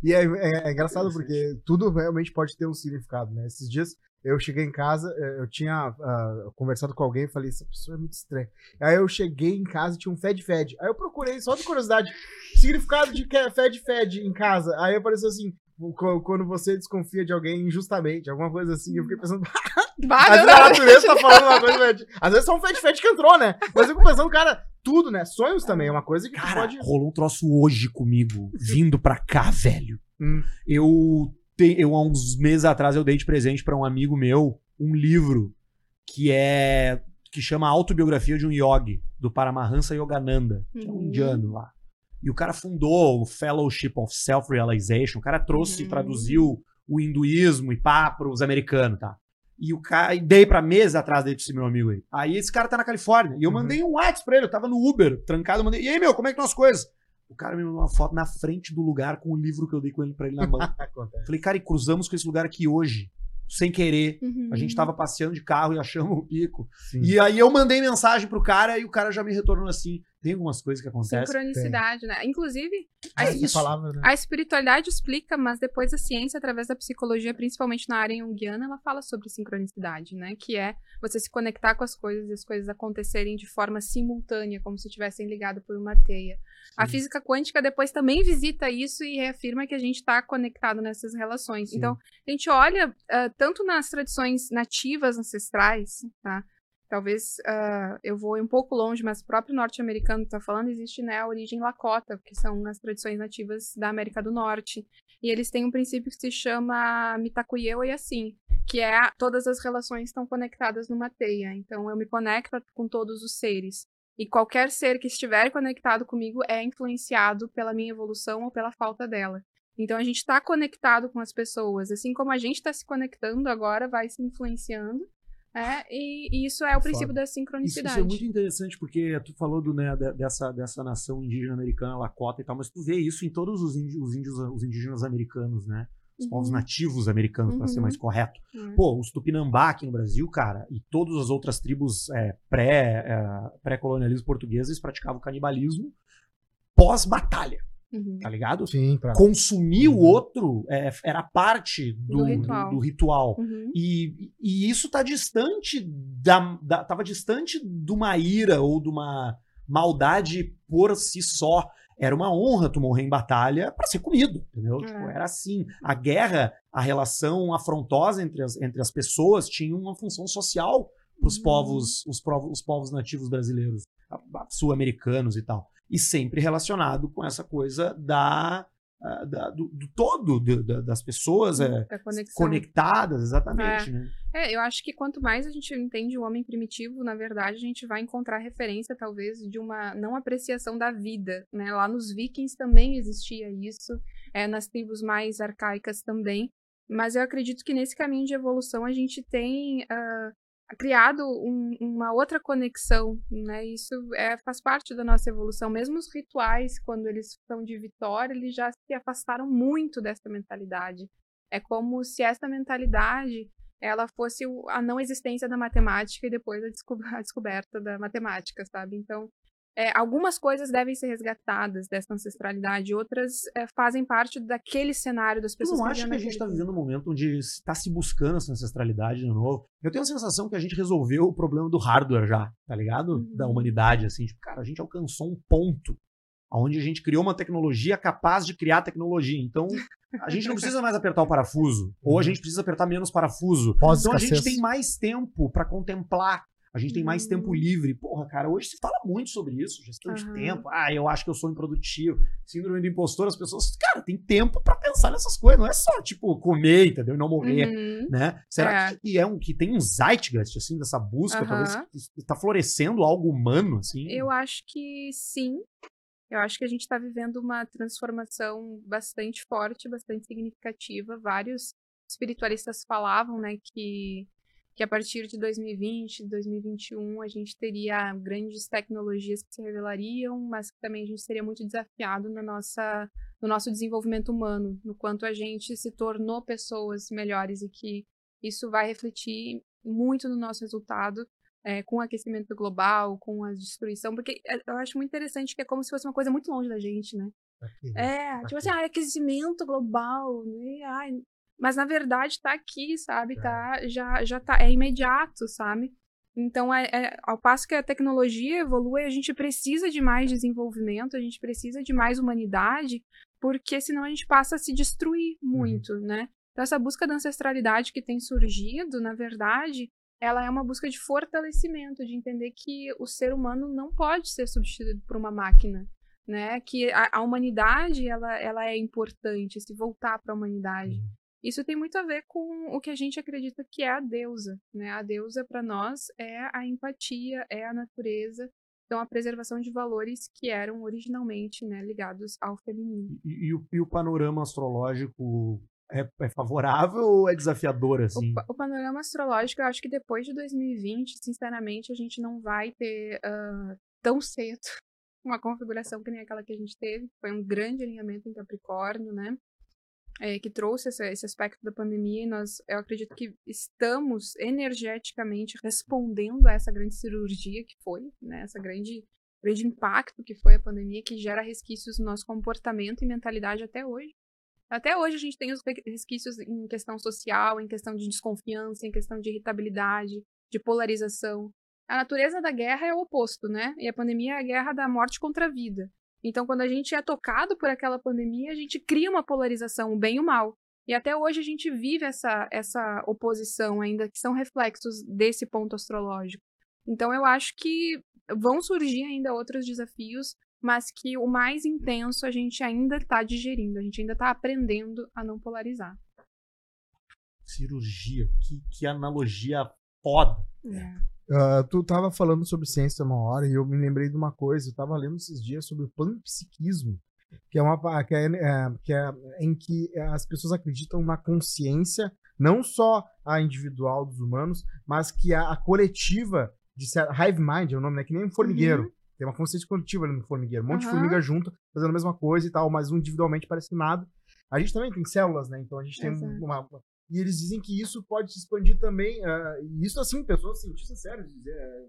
E é, é- é engraçado porque tudo realmente pode ter um significado, né? Esses dias eu cheguei em casa, eh, eu tinha ah, conversado com alguém e falei, essa pessoa é muito estranha. Aí eu cheguei em casa e tinha um fed-fed. Aí eu procurei, só de curiosidade, significado de que- fed-fed em casa. Aí apareceu assim, qu- quando você desconfia de alguém injustamente, alguma coisa assim. Eu fiquei pensando, [laughs] às vezes a [laughs] natureza tá falando uma coisa, fed. às vezes é um fed-fed que entrou, né? Mas eu fico pensando, cara, tudo, né? Sonhos também é uma coisa que Cara, pode... rolou um troço hoje comigo, vindo pra cá, velho. Hum. Eu, te- eu, há uns meses atrás, eu dei de presente pra um amigo meu um livro que é. que chama Autobiografia de um Yogi, do Paramahansa Yogananda, que é um Uhum. indiano lá. E o cara fundou o Fellowship of Self-Realization. O cara trouxe e Uhum. traduziu o hinduísmo e pá pros americanos, tá? E o cara, e dei pra meses atrás desse meu amigo aí. Aí esse cara tá na Califórnia. E eu Uhum. mandei um WhatsApp pra ele. Eu tava no Uber, trancado. Mandei, e aí, meu, como é que estão as coisas? O cara me mandou uma foto na frente do lugar com o livro que eu dei com ele pra ele na mão. [laughs] Falei, cara, e cruzamos com esse lugar aqui hoje. Sem querer. Uhum. A gente tava passeando de carro e achamos o pico. Sim. E aí eu mandei mensagem pro cara e o cara já me retornou assim. Tem algumas coisas que acontecem. Sincronicidade, né? Inclusive, a, Essa isso. palavra, né? a espiritualidade explica, mas depois a ciência, através da psicologia, principalmente na área junguiana, ela fala sobre sincronicidade, né? Que é você se conectar com as coisas e as coisas acontecerem de forma simultânea, como se estivessem ligadas por uma teia. A física quântica depois também visita isso e reafirma que a gente está conectado nessas relações. Sim. Então, a gente olha ah, tanto nas tradições nativas ancestrais, tá? Talvez ah, eu vou um pouco longe, mas o próprio norte-americano está falando, existe né, a origem Lakota, que são as tradições nativas da América do Norte. E eles têm um princípio que se chama Mitakuye Oyasin, que é todas as relações estão conectadas numa teia. Então eu me conecto com todos os seres. E qualquer ser que estiver conectado comigo é influenciado pela minha evolução ou pela falta dela. Então a gente está conectado com as pessoas, assim como a gente está se conectando agora, vai se influenciando. É, e, e isso é o princípio da Isso, sincronicidade. isso é muito interessante, porque tu falou do, né, de- dessa, dessa nação indígena americana, Lakota e tal, mas tu vê isso em todos os índios, os índios, os indígenas americanos, né? Os povos Uhum. nativos americanos, para ser Uhum. mais correto. É. Pô, os Tupinambá aqui no Brasil, cara, e todas as outras tribos é, pré, é, pré-colonialismo português, eles praticavam canibalismo pós-batalha, Uhum. tá ligado? Sim, pra... Consumir o Uhum. outro é, era parte do, Do do ritual. ritual. Uhum. E, e isso tá distante da, da. Tava distante de uma ira ou de uma maldade por si só. Era uma honra tu morrer em batalha para ser comido, entendeu? É. Tipo, era assim. A guerra, a relação afrontosa entre as, entre as pessoas tinha uma função social para os Uhum. povos, os, povos, os povos nativos brasileiros, sul-americanos e tal. E sempre relacionado com essa coisa da, da- do, do todo de- da- das pessoas é, conectadas, exatamente, né? É, eu acho que quanto mais a gente entende o homem primitivo, na verdade, a gente vai encontrar referência, talvez, de uma não apreciação da vida, né? Lá nos vikings também existia isso, é, nas tribos mais arcaicas também. Mas eu acredito que nesse caminho de evolução a gente tem ah, criado um- uma outra conexão, né? Isso é, faz parte da nossa evolução. Mesmo os rituais, quando eles são de vitória, eles já se afastaram muito dessa mentalidade. É como se essa mentalidade ela fosse a não existência da matemática e depois a [laughs] descoberta da matemática, sabe? Então, é, algumas coisas devem ser resgatadas dessa ancestralidade, outras é, fazem parte daquele cenário das pessoas. não que acha viviam que a gente está vivendo um momento onde está se buscando essa ancestralidade de novo? Eu tenho a sensação que a gente resolveu o problema do hardware já, tá ligado? Uhum. Da humanidade, assim. Tipo, cara, a gente alcançou um ponto onde a gente criou uma tecnologia capaz de criar tecnologia. Então, a gente não precisa mais apertar o parafuso. Ou a gente precisa apertar menos parafuso. Então, a gente tem mais tempo para contemplar. A gente tem mais Uhum. tempo livre. Porra, cara, hoje se fala muito sobre isso, gestão de Aham. tempo. Ah, eu acho que eu sou improdutivo. Síndrome do impostor, as pessoas, cara, tem tempo para pensar nessas coisas. Não é só, tipo, comer, entendeu? E não morrer, Uhum. né? Será É. que é um que tem um zeitgeist, assim, dessa busca? Talvez está florescendo algo humano, assim? Eu acho que sim. Eu acho que a gente está vivendo uma transformação bastante forte, bastante significativa. Vários espiritualistas falavam, né, que, que a partir de 2020, 2021, a gente teria grandes tecnologias que se revelariam, mas que também a gente seria muito desafiado na nossa, no nosso desenvolvimento humano, no quanto a gente se tornou pessoas melhores e que isso vai refletir muito no nosso resultado é, com o aquecimento global, com a destruição, porque é, eu acho muito interessante que é como se fosse uma coisa muito longe da gente, né? É, tipo assim, ah, aquecimento global, né? Ai, mas na verdade tá aqui, sabe? Tá, já, já tá, é imediato, sabe? Então, é, é- ao passo que a tecnologia evolui, a gente precisa de mais desenvolvimento, a gente precisa de mais humanidade, porque senão a gente passa a se destruir muito, né? Então, essa busca da ancestralidade que tem surgido, na verdade, ela é uma busca de fortalecimento, de entender que o ser humano não pode ser substituído por uma máquina, né? Que a, a humanidade ela, ela é importante, se voltar para a humanidade. Isso tem muito a ver com o que a gente acredita que é a deusa, né? A deusa para nós é a empatia, é a natureza, então a preservação de valores que eram originalmente, né, ligados ao feminino. E, e o, e o panorama astrológico é, é favorável ou é desafiador, assim? O, o panorama astrológico, eu acho que depois de 2020, sinceramente, a gente não vai ter ah, tão cedo [laughs] uma configuração que nem aquela que a gente teve. Foi um grande alinhamento em Capricórnio, né? É, que trouxe esse, esse aspecto da pandemia e nós, eu acredito que estamos energeticamente respondendo a essa grande cirurgia que foi, né? Essa grande, grande impacto que foi a pandemia, que gera resquícios no nosso comportamento e mentalidade até hoje. Até hoje a gente tem os re- resquícios em questão social, em questão de desconfiança, em questão de irritabilidade, de polarização. A natureza da guerra é o oposto, né? E a pandemia é a guerra da morte contra a vida. Então, quando a gente é tocado por aquela pandemia, a gente cria uma polarização, o bem e o mal. E até hoje a gente vive essa, essa oposição ainda, que são reflexos desse ponto astrológico. Então, eu acho que vão surgir ainda outros desafios, mas que o mais intenso a gente ainda está digerindo, a gente ainda está aprendendo a não polarizar. Cirurgia, que, que analogia foda. Ah, tu tava falando sobre ciência uma hora e eu me lembrei de uma coisa. Eu tava lendo esses dias sobre o panpsiquismo, que é uma que é, é, que é em que as pessoas acreditam na consciência, não só a individual dos humanos, mas que a, a coletiva de hive mind, é o nome, né? Que nem um formigueiro. Uhum. Tem uma consciência coletiva ali no formigueiro, um monte de Aham. formiga junto, fazendo a mesma coisa e tal, mas individualmente parece nada. a gente também tem células, né? Então a gente tem uma. uma- E eles dizem que isso pode se expandir também. e isso, assim, pessoas cientistas sérios, dizer, é,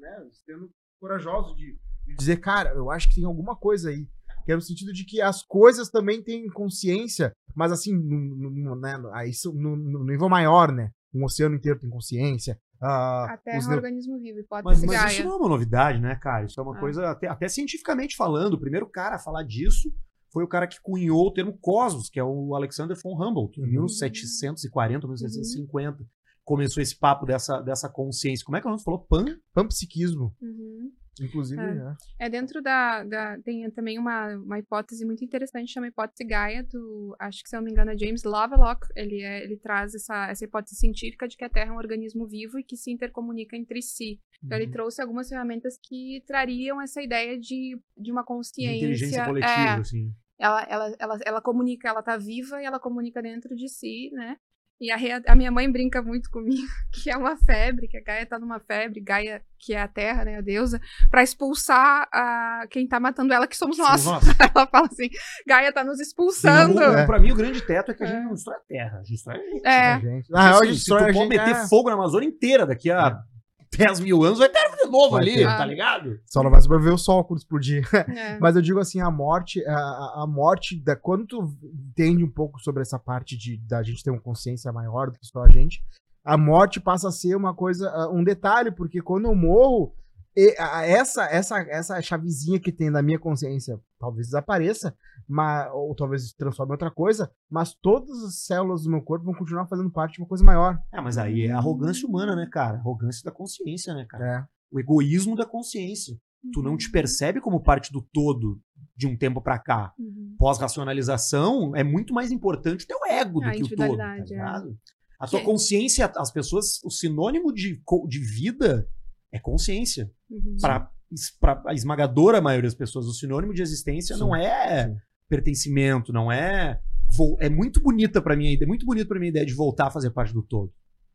né, sendo corajosos de, de dizer, cara, eu acho que tem alguma coisa aí. Que é no sentido de que as coisas também têm consciência, mas assim, no, no- né, no, no nível maior, né? Um oceano inteiro tem consciência. ah, A Terra os é um organismo vivo, Mas, hipótese mas Gaia. isso não é uma novidade, né, cara? Isso é uma Ah. coisa, até, até cientificamente falando, o primeiro cara a falar disso foi o cara que cunhou o termo cosmos, que é o Alexander von Humboldt, em Uhum. 1740, 1750. Começou esse papo dessa, dessa consciência. Como é que o nome falou? Pan? panpsiquismo, Uhum. inclusive. É. né? É dentro da, da- Tem também uma, uma hipótese muito interessante, chama hipótese Gaia, do. Acho que se eu não me engano é James Lovelock. Ele, é, ele traz essa, essa hipótese científica de que a Terra é um organismo vivo e que se intercomunica entre si. Então Uhum. ele trouxe algumas ferramentas que trariam essa ideia de, de uma De consciência. inteligência coletiva, É, assim. Ela, ela, ela, ela comunica, ela tá viva e ela comunica dentro de si, né? E a, a minha mãe brinca muito comigo, [laughs] que é uma febre, que a Gaia tá numa febre, Gaia, que é a terra, né, a deusa, pra expulsar a, quem tá matando ela, que somos nós. Somos nós. [laughs] ela fala assim, Gaia tá nos expulsando. É. Pra mim, o grande teto é que a É. gente não destrói a terra, a gente destrói a gente. É, A gente- Ah, Assim, hoje se destrói a pode gente, meter é. fogo na Amazônia inteira daqui a 10 mil anos, vai ter de novo Vai ali, ter. tá ligado? Só não vai sobreviver o sol quando explodir. [laughs] é. Mas eu digo assim, a morte, a, a- morte, da, quando tu entende um pouco sobre essa parte de da gente ter uma consciência maior do que só a gente, a morte passa a ser uma coisa, ah, um detalhe, porque quando eu morro, e- essa, essa, essa chavezinha que tem na minha consciência talvez desapareça, mas, ou talvez se transforme em outra coisa, mas todas as células do meu corpo vão continuar fazendo parte de uma coisa maior. É, mas aí é a arrogância humana, né, cara? Arrogância da consciência, né, cara? É. O egoísmo da consciência. Tu não te percebe como parte do todo de um tempo pra cá. Uhum. Pós-racionalização é muito mais importante o teu ego do A que o todo, tá é. ligado? A tua Que- consciência, as pessoas, o sinônimo de, de vida é consciência. Uhum. Para a esmagadora maioria das pessoas, o sinônimo de existência Sim, não é sim. pertencimento, não é. É muito bonita para mim, é muito bonito para mim a ideia de voltar a fazer parte do todo.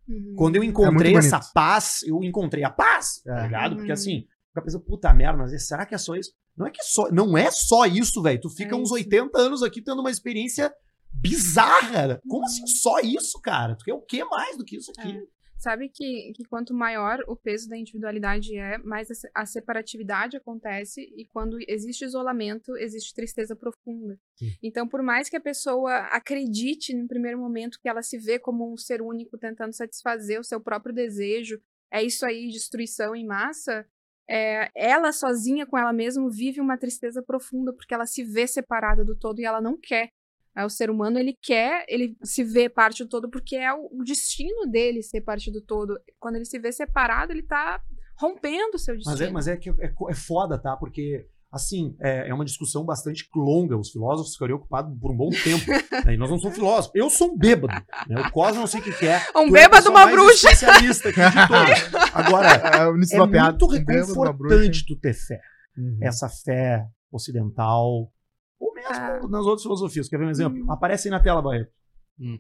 Uhum. Quando eu encontrei bonito. essa paz, eu encontrei a paz, tá É. ligado? Uhum. Porque assim, fica pensando, puta merda, mas será que é só isso? Não é que é só, não é só isso, velho. Tu fica É uns isso. 80 anos aqui tendo uma experiência bizarra. Como assim só isso, cara? Tu quer o que mais do que isso aqui? É. Sabe que, que quanto maior o peso da individualidade é, mais a se- a separatividade acontece e quando existe isolamento, existe tristeza profunda. Sim. Então, por mais que a pessoa acredite no primeiro momento que ela se vê como um ser único tentando satisfazer o seu próprio desejo, é isso aí, destruição em massa, é, ela sozinha com ela mesma vive uma tristeza profunda porque ela se vê separada do todo e ela não quer. É, o ser humano, ele quer, ele se vê parte do todo porque é o, destino dele ser parte do todo. Quando ele se vê separado, ele tá rompendo o seu destino. Mas é, mas é que é, é foda, tá? Porque, assim, é, é uma discussão bastante longa. Os filósofos ficariam ocupados por um bom tempo. [laughs] né? E nós não somos filósofos. Eu sou um bêbado. Né? O Cosmo não sei o que, que é. Um Tu é bêbado, pessoa uma bruxa. especialista aqui de todos. [laughs] Agora, É, é piada. muito Um reconfortante bruxa. tu ter fé. Uhum. Essa fé ocidental. Ou mesmo Ah. nas outras filosofias. Quer ver um exemplo? Hum. Aparece aí na tela, Barreto. Hum.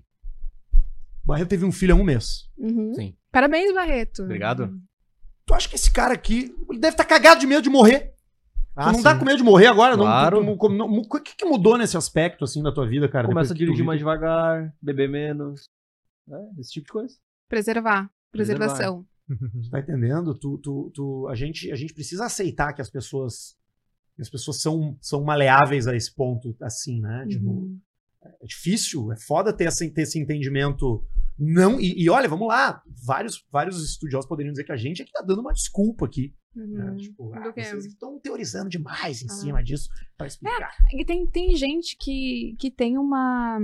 Barreto teve um filho há um mês. Uhum. Sim. Parabéns, Barreto. Obrigado. Tu acha que esse cara aqui ele deve estar cagado de medo de morrer? Ah, tu não sim. tá com medo de morrer agora? Não- Claro. tu- tu- não- O que, que mudou nesse aspecto, assim, da tua vida, cara? Começa a dirigir mais que- devagar, beber menos. É, esse tipo de coisa. Preservar. Preservar. Preservação. Tu tá entendendo? Tu, tu, tu- a, gente, a gente precisa aceitar que as pessoas as pessoas são, são maleáveis a esse ponto, assim, né? Tipo, Uhum. é difícil, é foda ter esse, ter esse entendimento. Não, e, e olha, vamos lá, vários, vários estudiosos poderiam dizer que a gente é que tá dando uma desculpa aqui. né? Uhum. Tipo, Do ah, vocês estão teorizando demais em Ah. cima disso pra explicar. E tem, tem gente que, que tem uma.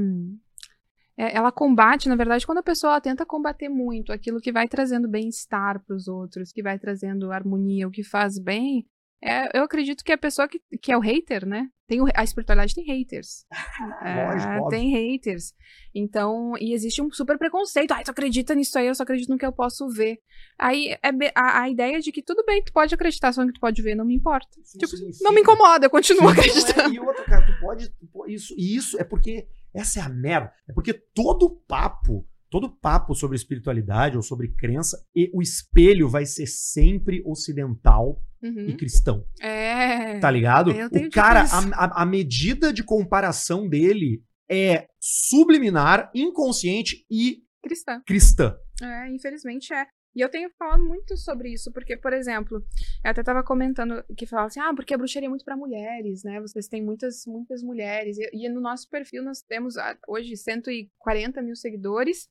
é, ela combate, na verdade, quando a pessoa tenta combater muito aquilo que vai trazendo bem-estar para os outros, que vai trazendo harmonia, o que faz bem. É, eu acredito que a pessoa que, que é o hater, né? Tem o- a espiritualidade tem haters. [laughs] É, tem haters. Então, e existe um super preconceito. Ai, tu acredita nisso aí, eu só acredito no que eu posso ver. Aí é a, a ideia de que tudo bem, tu pode acreditar só no que tu pode ver, não me importa. Isso Tipo, significa- não me incomoda, eu continuo Não acreditando. é, e outra, cara, tu pode. tu isso, e isso é porque. Essa é a merda. É porque todo papo, todo papo sobre espiritualidade ou sobre crença, e o espelho vai ser sempre ocidental Uhum. e cristão. É. Tá ligado? O cara, a, a- medida de comparação dele é subliminar, inconsciente e Cristã. cristã. É, infelizmente é. E eu tenho falado muito sobre isso, porque, por exemplo, eu até tava comentando que falava assim, ah, porque a bruxaria é muito para mulheres, né? Vocês têm muitas, muitas mulheres. E, e no nosso perfil nós temos ah, hoje 140 mil seguidores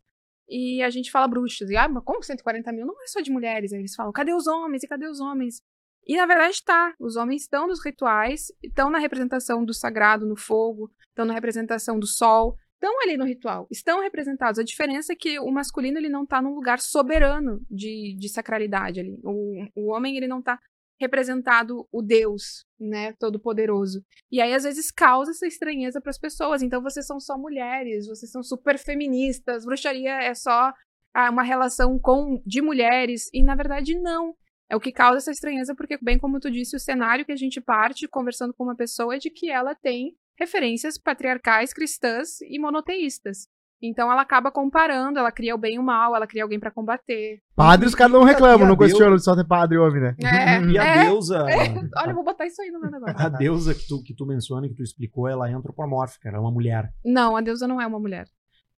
e a gente fala bruxas. E, ah, mas como 140 mil? Não é só de mulheres. Aí eles falam, cadê os homens? E cadê os homens? E na verdade tá. Os homens estão nos rituais, estão na representação do sagrado no fogo, estão na representação do sol, estão ali no ritual, estão representados. A diferença é que o masculino ele não está num lugar soberano de, de sacralidade ali. O, o homem ele não está representado o Deus, né, todo poderoso. E aí às vezes causa essa estranheza para as pessoas. Então vocês são só mulheres, vocês são super feministas, bruxaria é só ah, uma relação com de mulheres e na verdade não. É o que causa essa estranheza porque bem como tu disse, o cenário que a gente parte conversando com uma pessoa é de que ela tem referências patriarcais cristãs e monoteístas. Então ela acaba comparando, ela cria o bem e o mal, ela cria alguém para combater. Padre, os caras não E reclamam, e não questionam de só ter padre homem, né? [laughs] É, E a é, deusa. é. Olha, eu vou botar isso aí no meu negócio. A deusa que tu, que tu menciona, que tu explicou, ela é antropomórfica, ela é uma mulher. Não, a deusa não é uma mulher.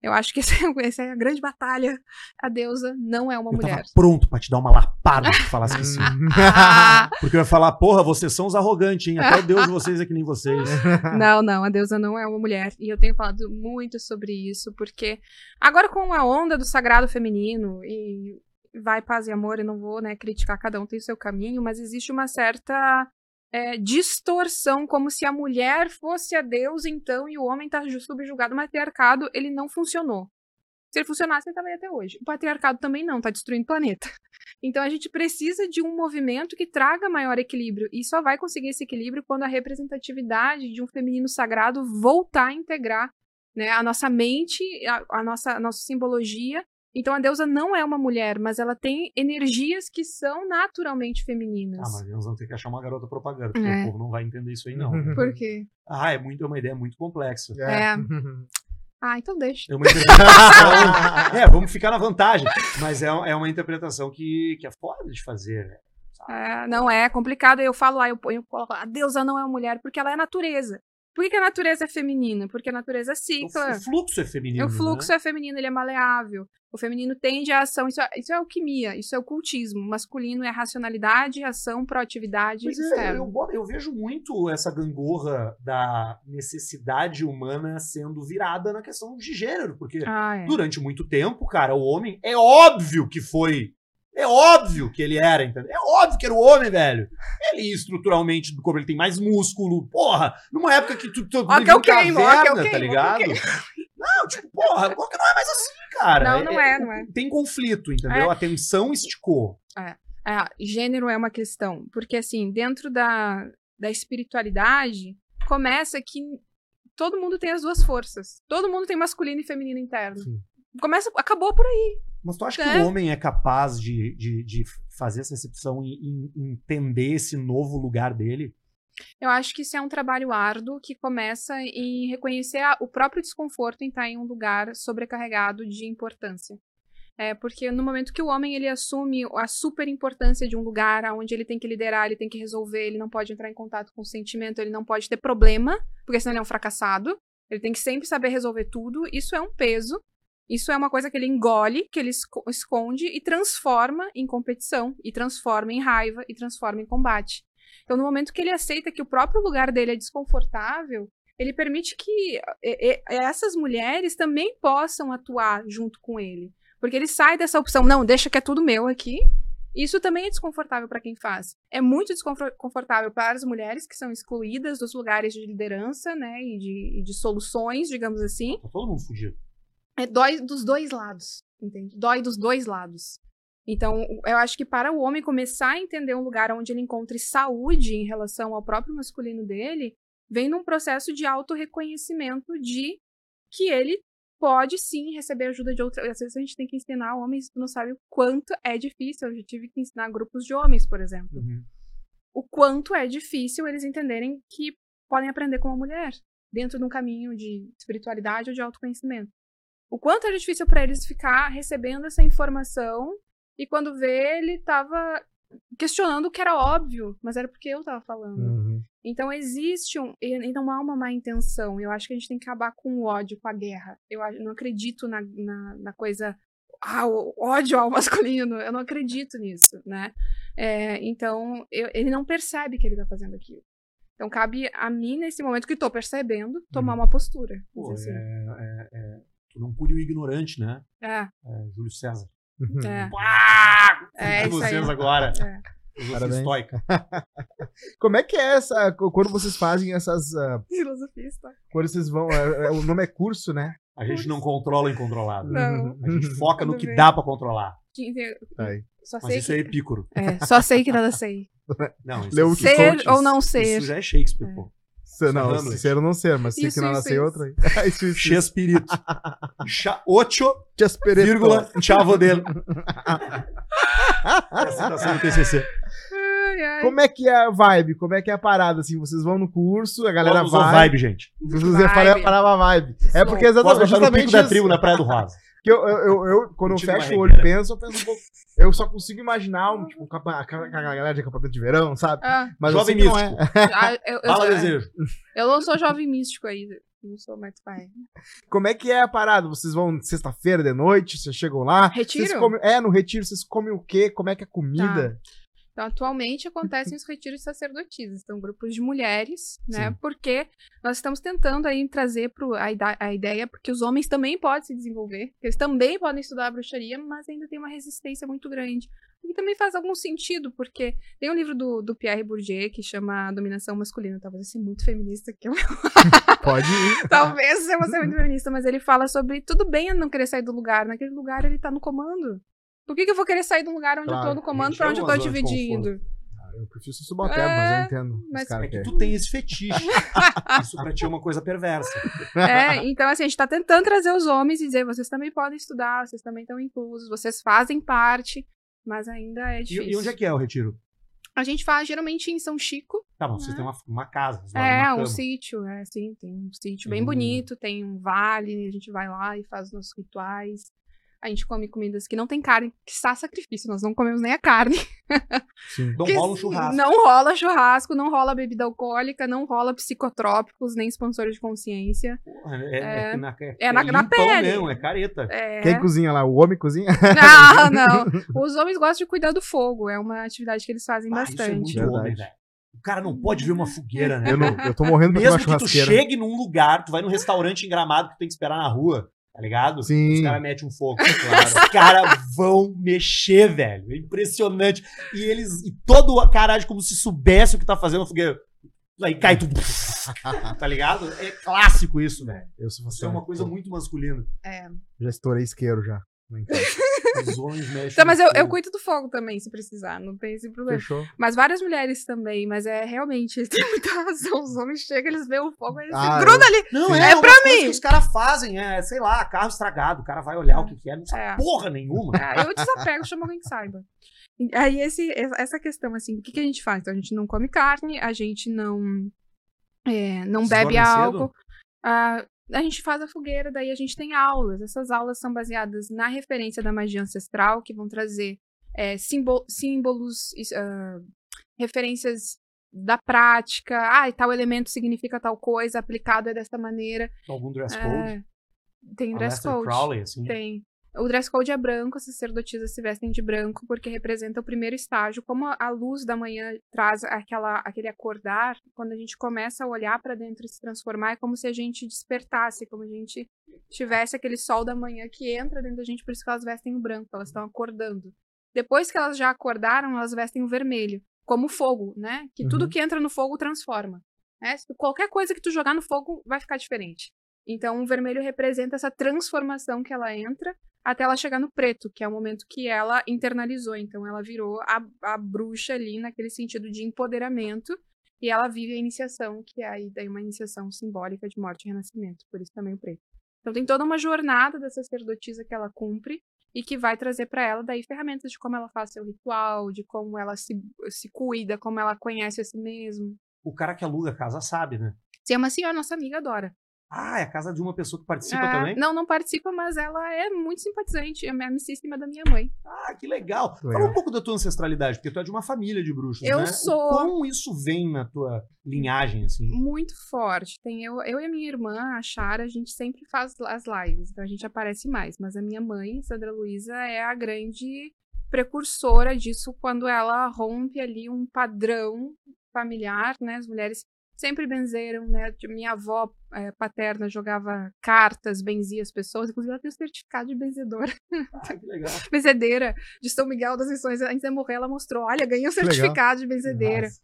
Eu acho que [laughs] essa é, essa é a grande batalha. A deusa não é uma eu mulher. tava pronto pra te dar uma lapada se falasse que sim. Ah, [laughs] Porque eu ia falar, porra, vocês são os arrogantes, hein? Até o deus de vocês é que nem vocês. [laughs] não, não, a deusa não é uma mulher. E eu tenho falado muito sobre isso, porque agora com a onda do sagrado feminino e vai paz e amor, eu não vou né, criticar, cada um tem o seu caminho, mas existe uma certa é, distorção, como se a mulher fosse a deusa, então, e o homem tá ju- subjugado. O matriarcado, ele não funcionou. Se ele funcionasse, ele aí até hoje. O patriarcado também não, tá destruindo o planeta. [laughs] Então a gente precisa de um movimento que traga maior equilíbrio. E só vai conseguir esse equilíbrio quando a representatividade de um feminino sagrado voltar a integrar né, a nossa mente, a, a nossa, a nossa simbologia. Então a deusa não é uma mulher, mas ela tem energias que são naturalmente femininas. Ah, mas nós vamos ter que achar uma garota propaganda, porque É. o povo não vai entender isso aí, não. [laughs] Por quê? Ah, é, muito, é uma ideia muito complexa. É. [laughs] Ah, então deixa. É uma interpretação. [laughs] é, vamos ficar na vantagem. Mas é, é uma interpretação que, que é foda de fazer. né? É, não é complicado. Eu falo lá, eu, ponho- eu coloco, a deusa não é uma mulher, porque ela é natureza. Por que, que a natureza é feminina? Porque a natureza O, cicla. o fluxo é feminino. O fluxo né? é feminino, ele é maleável. O feminino tende à ação. Isso é, isso é alquimia, isso é ocultismo. O masculino é racionalidade, ação, proatividade Mas é, eu, eu vejo muito essa gangorra da necessidade humana sendo virada na questão de gênero, porque Ah, é. durante muito tempo, cara, o homem é óbvio que foi. É óbvio que ele era, entendeu? É óbvio que era o homem, velho. Ele estruturalmente do corpo, ele tem mais músculo. Porra, numa época que tu, tu que vivia eu queimo, que eu caverna, tá queimo, ó, que eu ligado? Não, tipo, porra, qual que não é mais assim, cara? Não, não é, não é. Tem conflito, entendeu? A tensão esticou. É, gênero é uma questão. Porque, assim, dentro da, da espiritualidade, começa que todo mundo tem as duas forças. Todo mundo tem masculino e feminino interno. Sim. Começa, acabou por aí. Mas tu acha É. que o homem é capaz de, de, de fazer essa recepção e, e entender esse novo lugar dele? Eu acho que isso é um trabalho árduo que começa em reconhecer a- o próprio desconforto em estar em um lugar sobrecarregado de importância. É, porque no momento que o homem ele assume a super importância de um lugar onde ele tem que liderar, ele tem que resolver, ele não pode entrar em contato com o sentimento, ele não pode ter problema, porque senão ele é um fracassado. Ele tem que sempre saber resolver tudo. Isso é um peso. Isso é uma coisa que ele engole, que ele esco- esconde e transforma em competição, e transforma em raiva, e transforma em combate. Então, no momento que ele aceita que o próprio lugar dele é desconfortável, ele permite que essas mulheres também possam atuar junto com ele. Porque ele sai dessa opção, não, deixa que é tudo meu aqui. Isso também é desconfortável para quem faz. É muito desconfortável para as mulheres que são excluídas dos lugares de liderança, né, e de, e de soluções, digamos assim. Tá todo mundo fugido. É, dói dos dois lados, entende? Dói dos dois lados. Então, eu acho que para o homem começar a entender um lugar onde ele encontre saúde em relação ao próprio masculino dele, vem num processo de autorreconhecimento de que ele pode sim receber ajuda de outra. Às vezes a gente tem que ensinar homens, tu não sabe o quanto é difícil. Eu já tive que ensinar grupos de homens, por exemplo. O quanto é difícil eles entenderem que podem aprender com uma mulher dentro de um caminho de espiritualidade ou de autoconhecimento. O quanto é difícil para eles ficar recebendo essa informação e quando vê ele tava questionando o que era óbvio, mas era porque eu tava falando. Uhum. Então existe um. E e não há uma má intenção. Eu acho que a gente tem que acabar com o ódio, com a guerra. Eu não acredito na, na, na coisa. Ah, o ódio ao [laughs] masculino. Eu não acredito nisso, né? É, então, eu- ele não percebe que ele tá fazendo aquilo. Então, cabe a mim, nesse momento que tô percebendo, tomar uma postura. Pô, assim. é, é, é, tu não pune o ignorante, né? É, É, Júlio César. é. Pá! É de isso aí. vocês agora. É. Parabéns. estoica. [laughs] Como é que é essa. Quando vocês fazem essas. ah, Filosofia está. quando vocês vão. é, é, o nome é curso, né? A gente não controla o incontrolável. Não. A gente [laughs] foca no que bem. dá pra controlar. Aí. Só Mas sei isso que... é epícoro. É, só sei que nada sei. Não, isso Leu é o que Ser ou não ser. Isso já é Shakespeare, É. pô. Se- não, ser ou não ser, mas sei Isso, que não isso, nascer isso. outra aí. [laughs] isso, isso. Chespirito. [laughs] Cha ocho, Chespirito. vírgula, chavo dele. É a citação do TCC. Como é que é a vibe? Como é que é a parada? Assim, vocês vão no curso, a galera Vamos vai. vibe, gente. Vocês ia falar a palavra vibe. É porque exatamente, justamente pico da isso. tribo na Praia do Rosa. Que eu, eu, eu, eu, quando eu fecho o olho e penso, eu penso um pouco. Eu só consigo imaginar um, tipo, um a galera de acampamento de verão, sabe? Ah, Mas eu Jovem sei que não místico. é. [laughs] ah, eu, eu, Fala sou- desejo. eu não sou jovem místico ainda. Não sou mais pai. Como é que é a parada? Vocês vão sexta-feira de noite, vocês chegam lá. Retiro? Vocês comem, é, no retiro vocês comem o quê? Como é que é a comida? Então, atualmente acontecem os retiros sacerdotisas. Então, grupos de mulheres, né? Sim. Porque nós estamos tentando aí trazer pro, a, a ideia, porque os homens também podem se desenvolver, eles também podem estudar a bruxaria, mas ainda tem uma resistência muito grande. E também faz algum sentido, porque tem um livro do, do Pierre Bourdieu que chama Dominação Masculina. Talvez eu seja muito feminista, que eu [laughs] Pode ir. Talvez eu ser muito feminista, mas ele fala sobre tudo bem não querer sair do lugar. Naquele lugar ele tá no comando. Por que, que eu vou querer sair do lugar onde eu Claro, tô no comando pra é onde eu uma tô de dividindo? Ah, Eu prefiro ser subalterno, mas eu É, entendo. mas- É que tu tem esse fetiche. [laughs] Isso pra ti é uma coisa perversa. É, então assim, a gente tá tentando trazer os homens e dizer, vocês também podem estudar, vocês também estão inclusos, vocês fazem parte, mas ainda é E, difícil. e onde é que é o retiro? A gente faz geralmente em São Chico. Tá bom, vocês Ah. têm uma, uma casa. vocês É, numa um sítio, é assim, tem um sítio bem Hum. bonito, tem um vale, a gente vai lá e faz os nossos rituais. A gente come comidas que não tem carne, que está sacrifício, nós não comemos nem a carne. Sim. Não rola um churrasco. Não rola churrasco, não rola bebida alcoólica, não rola psicotrópicos, nem expansores de consciência. Porra, É, é, É. na, é, É na- na limpão pele. mesmo, é careta. É... Quem cozinha lá? O homem cozinha? Não, não. [laughs] Os homens gostam de cuidar do fogo, é uma atividade que eles fazem Ah, isso é bastante. muito homem, velho. O cara não pode ver uma fogueira, né? Eu, não, eu tô morrendo pra comer uma Mesmo que tu churrasqueira. chegue num lugar, tu vai num restaurante em Gramado que tu tem que esperar na rua, tá ligado? Sim. Os caras metem um fogo. [laughs] Claro. Os caras vão mexer, velho. É impressionante. E eles. E todo o cara age como se soubesse o que tá fazendo fogueira. Aí cai tudo. [laughs] tá ligado? É clássico isso, velho. Eu sou Isso é uma coisa muito masculina. É. Já estourei isqueiro já. Não entendo. [laughs] Os homens mexem. Tá, mas eu, eu fogo. cuido do fogo também, se precisar, não tem esse problema. Fechou. Mas várias mulheres também, mas é realmente, tem muita [laughs] razão. Os homens chegam, eles veem o fogo, eles Ah, se grudam ali. Não, Sim. é, É pra mim. que os caras fazem, é, sei lá, carro estragado. O cara vai olhar o que, que é, não sabe É. porra nenhuma. Ah, eu desapego, chamo alguém que saiba. Aí esse, essa questão, assim, o que, que a gente faz? Então, a gente não come carne, a gente não, é, não Vocês bebe álcool. Ah, a gente faz a fogueira, daí a gente tem aulas. Essas aulas são baseadas na referência da magia ancestral, que vão trazer é, símbolo- símbolos, ah, referências da prática. Ah, e tal elemento significa tal coisa, aplicado é dessa maneira. Algum dress code? É, tem dress code. Crowley, assim. Tem. O dress code é branco, as sacerdotisas se vestem de branco, porque representa o primeiro estágio. Como a- luz da manhã traz aquela, aquele acordar, quando a gente começa a olhar para dentro e se transformar, é como se a gente despertasse, como a gente tivesse aquele sol da manhã que entra dentro da gente, por isso que elas vestem o branco, elas estão acordando. Depois que elas já acordaram, elas vestem o vermelho, como fogo, né? Que tudo Uhum. que entra no fogo transforma. né? Qualquer coisa que tu jogar no fogo vai ficar diferente. Então, o vermelho representa essa transformação que ela entra até ela chegar no preto, que é o momento que ela internalizou. Então, ela virou a, a bruxa ali, naquele sentido de empoderamento, e ela vive a iniciação, que é aí daí uma iniciação simbólica de morte e renascimento, por isso também o preto. Então, tem toda uma jornada da sacerdotisa que ela cumpre e que vai trazer para ela daí ferramentas de como ela faz seu ritual, de como ela se, se cuida, como ela conhece a si mesmo. O cara que aluga a casa sabe, né? Se é uma senhora, nossa amiga adora. Ah, é a casa de uma pessoa que participa É, também? Não, não participa, mas ela é muito simpatizante. É a amicíssima da minha mãe. Ah, que legal. Legal. Fala um pouco da tua ancestralidade, porque tu é de uma família de bruxos, Eu né? sou. O Como isso vem na tua linhagem, assim? Muito forte. Tem eu, eu e a minha irmã, a Chara, a gente sempre faz as lives, então a gente aparece mais. Mas a minha mãe, Sandra Luiza, é a grande precursora disso quando ela rompe ali um padrão familiar, né? As mulheres sempre benzeram, né? Minha avó eh, paterna jogava cartas, benzia as pessoas, inclusive ela tem o certificado de benzedora, Ah, que legal. [laughs] benzedeira de São Miguel das Missões. Antes de morrer, ela mostrou: olha, ganhei o legal. certificado de benzedeira. Massa.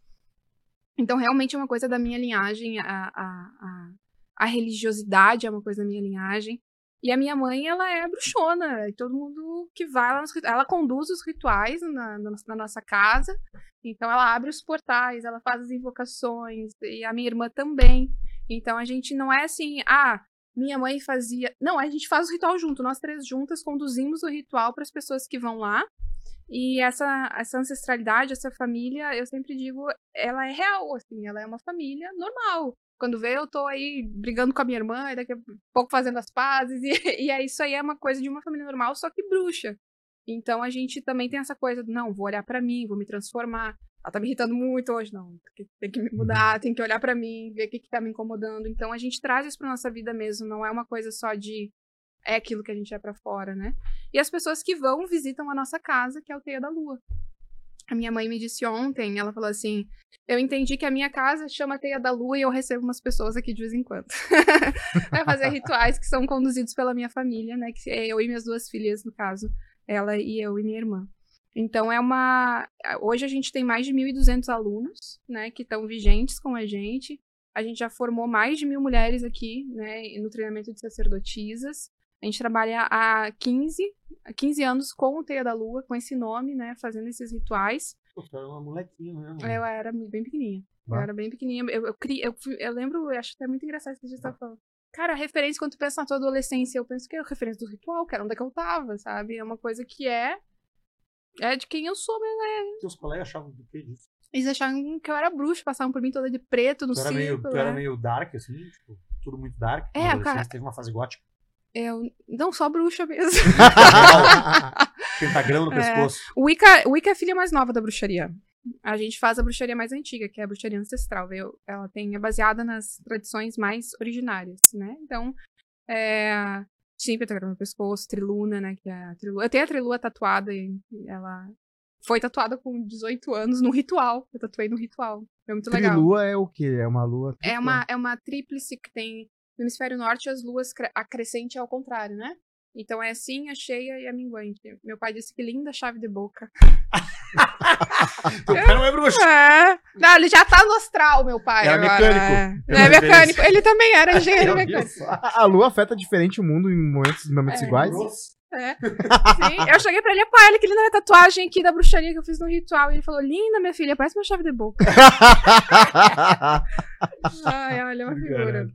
Então, realmente é uma coisa da minha linhagem, a, a, a, a religiosidade é uma coisa da minha linhagem. E a minha mãe, ela é bruxona, e todo mundo que vai lá nos ela conduz os rituais na, na, na nossa casa. Então, ela abre os portais, ela faz as invocações, e a minha irmã também. Então, a gente não é assim, ah, minha mãe fazia. Não, a gente faz o ritual junto, nós três juntas conduzimos o ritual para as pessoas que vão lá. E essa, essa ancestralidade, essa família, eu sempre digo, ela é real, assim, ela é uma família normal. Quando vê, eu tô aí brigando com a minha irmã, e daqui a pouco fazendo as pazes, [laughs] e, e aí isso aí é uma coisa de uma família normal, só que bruxa. Então a gente também tem essa coisa do, não, vou olhar pra mim, vou me transformar. Ela tá me irritando muito hoje, não, tem que, me mudar, tem que olhar pra mim, ver o que, que tá me incomodando. Então a gente traz isso pra nossa vida mesmo, não é uma coisa só de é aquilo que a gente é pra fora, né? E as pessoas que vão visitam a nossa casa, que é o Teia da Lua. A minha mãe me disse ontem, ela falou assim: Eu entendi que a minha casa chama Teia da Lua e eu recebo umas pessoas aqui de vez em quando. [laughs] Vai fazer rituais que são conduzidos pela minha família, né? Que é eu e minhas duas filhas, no caso, ela e eu e minha irmã. Então é uma. Hoje a gente tem mais de 1.200 alunos, né, que estão vigentes com a gente. A gente já formou mais de mil mulheres aqui, né, no treinamento de sacerdotisas. A gente trabalha há 15, há 15 anos com o Teia da Lua, com esse nome, né, fazendo esses rituais. Pô, tu era uma molequinha mesmo. Eu era bem pequenininha. Eu Bah. era bem pequenininha. Eu, eu, cri- eu, eu lembro, eu acho até muito engraçado isso que a gente tá falando. Cara, a referência, quando tu pensa na tua adolescência, eu penso que é a referência do ritual, que era onde é que eu tava, sabe? É uma coisa que é. É de quem eu sou mesmo. Teus colegas achavam do que disso? Eles achavam que eu era bruxa, passavam por mim toda de preto no Tu era, meio, círculo. tu era né? meio dark, assim, tipo, tudo muito dark. É, cara. Teve uma fase gótica. Eu. Não, só bruxa mesmo. [laughs] Pentagrama no É. pescoço. O Wicca, é a filha mais nova da bruxaria. A gente faz a bruxaria mais antiga, que é a bruxaria ancestral. veio- Ela tem, é baseada nas tradições mais originárias, né? Então, é, sim, pentagrama no pescoço, triluna, né? Que é a trilua. Eu tenho a trilua tatuada e ela foi tatuada com 18 anos no ritual. Eu tatuei no ritual. Foi muito legal. Trilua é o quê? É uma lua. É uma, é uma tríplice que tem no hemisfério norte as luas, a crescente é ao contrário, né? Então é assim, a cheia e a minguante. Meu pai disse que linda chave de boca. Teu pai não é bruxo. É. Não, ele já tá no astral, meu pai. Era agora, mecânico. É, é mecânico. Ele também era engenheiro mecânico. A, a lua afeta diferente o mundo em momentos, em momentos É. iguais? É. Sim, eu cheguei pra ele, pai, olha que linda a tatuagem aqui da bruxaria que eu fiz no ritual. E ele falou, linda, minha filha, parece uma chave de boca. [laughs] Ai, olha, é uma figura.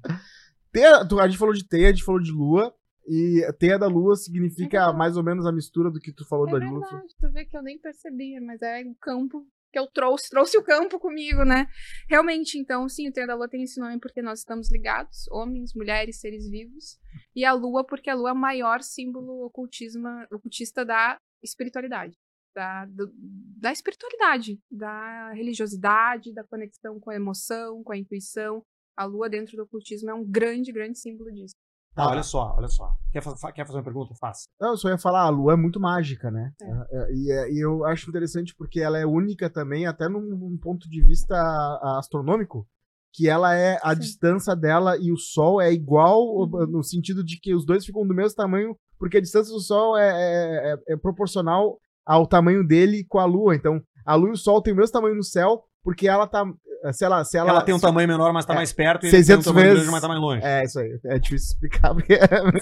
Teia, tu- a gente falou de teia, a gente falou de lua. E a teia da lua significa mais ou menos a mistura do que tu falou É da lua. verdade, tu vê que eu nem percebia, mas é o campo que eu trouxe, trouxe o campo comigo, né? Realmente, então, sim, o Teia da Lua tem esse nome porque nós estamos ligados, homens, mulheres, seres vivos, e a Lua porque a Lua é o maior símbolo ocultismo, ocultista da espiritualidade, da, do- da espiritualidade, da religiosidade, da conexão com a emoção, com a intuição. A Lua dentro do ocultismo é um grande, grande símbolo disso. Tá, olha só, olha só. Quer, fa- quer fazer uma pergunta? Faça. Não, eu só ia falar, a lua é muito mágica, né? É. É, E, é- e eu acho interessante porque ela é única também, até num, num ponto de vista a- astronômico, que ela é a Sim. distância dela e o Sol é igual Uhum. no sentido de que os dois ficam do mesmo tamanho, porque a distância do Sol é, é- é- é proporcional ao tamanho dele com a Lua. Então, a Lua e o Sol têm o mesmo tamanho no céu, porque ela tá. Se ela, se ela, Ela, tem um tamanho menor, mas tá É, mais perto. E ele 600 tem um tamanho vezes- grande, mas tá mais longe. É, isso aí. É difícil explicar. Porque...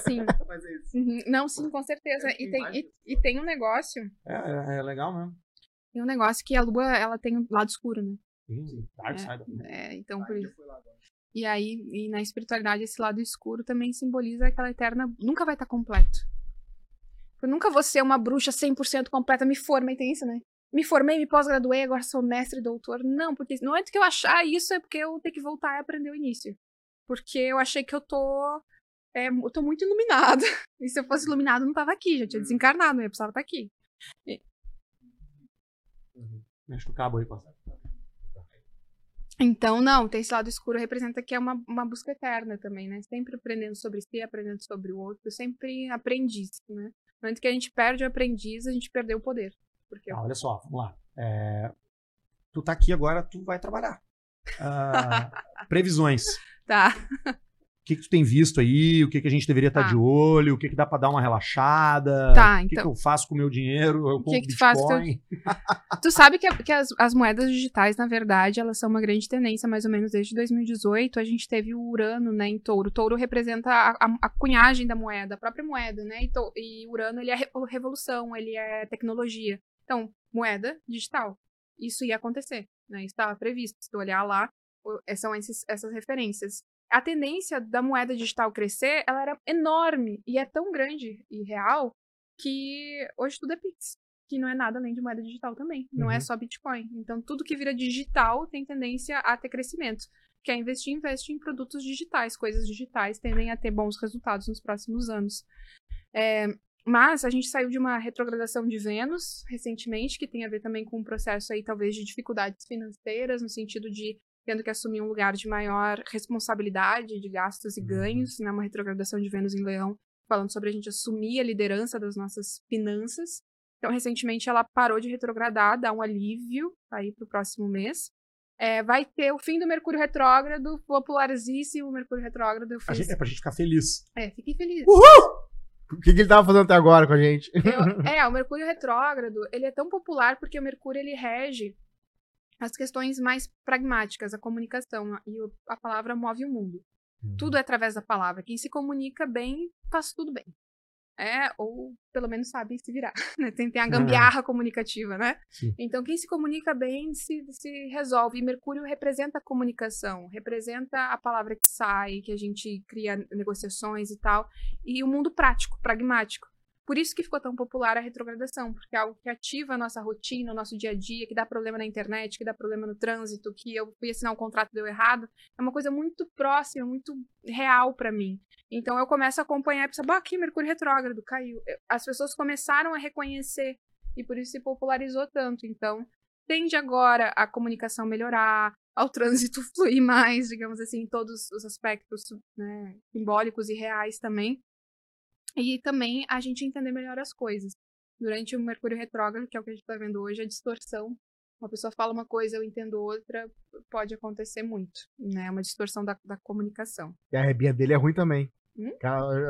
Sim. Mas é isso. Uhum. Não, sim, com certeza. E tem, e, e tem um negócio É, é, é legal mesmo. Tem um negócio que a lua, ela tem um lado escuro, né? Sim, Dark É. Side. É, então, por isso. E aí, e na espiritualidade, esse lado escuro também simboliza aquela eterna. Nunca vai estar completo. Eu nunca vou ser uma bruxa 100% completa. Me formei, tem isso, né? Me formei, me pós-graduei, agora sou mestre e doutor. Não, porque no momento que eu achar isso é porque eu tenho que voltar e aprender o início. Porque eu achei que eu tô. É, eu tô muito iluminada. [laughs] E se eu fosse iluminado, eu não tava aqui, já tinha desencarnado, eu precisava estar aqui. Mexe o cabo aí. Então, não, ter esse lado escuro representa que é uma, uma busca eterna também, né? Sempre aprendendo sobre si, aprendendo sobre o outro, sempre aprendiz, né? No momento que a gente perde o aprendiz, a gente perdeu o poder. Porque Ah, olha só, vamos lá. É, tu tá aqui agora, tu vai trabalhar. Ah, [laughs] previsões. Tá. O que, que tu tem visto aí? O que, que a gente deveria estar Tá. de olho? O que, que dá pra dar uma relaxada? Tá, O que, que então. eu faço com o meu dinheiro? Eu que compro que tu faz Bitcoin. [laughs] Tu sabe que, que as, as moedas digitais, na verdade, elas são uma grande tendência, mais ou menos desde 2018. A gente teve o Urano, né, em touro. Touro representa a, a- a cunhagem da moeda, a própria moeda, né? E, to- e Urano, ele é re- revolução, ele é tecnologia. Então, moeda digital. Isso ia acontecer, né? Isso estava previsto. Se tu olhar lá, é- são esses- essas referências. A tendência da moeda digital crescer, ela era enorme e é tão grande e real que hoje tudo é Pix que não é nada além de moeda digital também. Não é Uhum. só Bitcoin. Então, tudo que vira digital tem tendência a ter crescimento. Quer investir, investe em produtos digitais. Coisas digitais tendem a ter bons resultados nos próximos anos. É, mas a gente saiu de uma retrogradação de Vênus recentemente, que tem a ver também com um processo aí, talvez, de dificuldades financeiras, no sentido de tendo que assumir um lugar de maior responsabilidade de gastos e Uhum. ganhos, né? Uma retrogradação de Vênus em Leão, falando sobre a gente assumir a liderança das nossas finanças. Então, recentemente, ela parou de retrogradar, dá um alívio aí pro próximo mês. É, vai ter o fim do Mercúrio retrógrado, popularizíssimo Mercúrio retrógrado. Fiz... gente- é pra gente ficar feliz. É, fiquei feliz. O que, que ele tava fazendo até agora com a gente? Eu- [laughs] é, o Mercúrio retrógrado, ele é tão popular porque o Mercúrio ele rege as questões mais pragmáticas, a comunicação e a palavra move o mundo. Tudo é através da palavra. Quem se comunica bem faz tudo bem. É, ou pelo menos sabe se virar. [laughs] né? Tem, tem a gambiarra comunicativa, né? Sim. Então, quem se comunica bem se, se resolve. E Mercúrio representa a comunicação, representa a palavra que sai, que a gente cria negociações e tal. E o mundo prático, pragmático. Por isso que ficou tão popular a retrogradação, porque é algo que ativa a nossa rotina, o nosso dia a dia, que dá problema na internet, que dá problema no trânsito, que eu fui assinar um contrato deu errado. É uma coisa muito próxima, muito real pra mim. Então eu começo a acompanhar e pensar, bah, aqui, Mercúrio retrógrado, caiu. As pessoas começaram a reconhecer e por isso se popularizou tanto. Então, tende agora a comunicação melhorar, ao trânsito [laughs] fluir mais, digamos assim, em todos os aspectos né, simbólicos e reais também. E também a gente entender melhor as coisas. Durante o Mercúrio retrógrado, que é o que a gente está vendo hoje, a distorção. Uma pessoa fala uma coisa, eu entendo outra, pode acontecer muito. Né? É uma distorção da, da comunicação. E a rebinha dele é ruim também. Hum?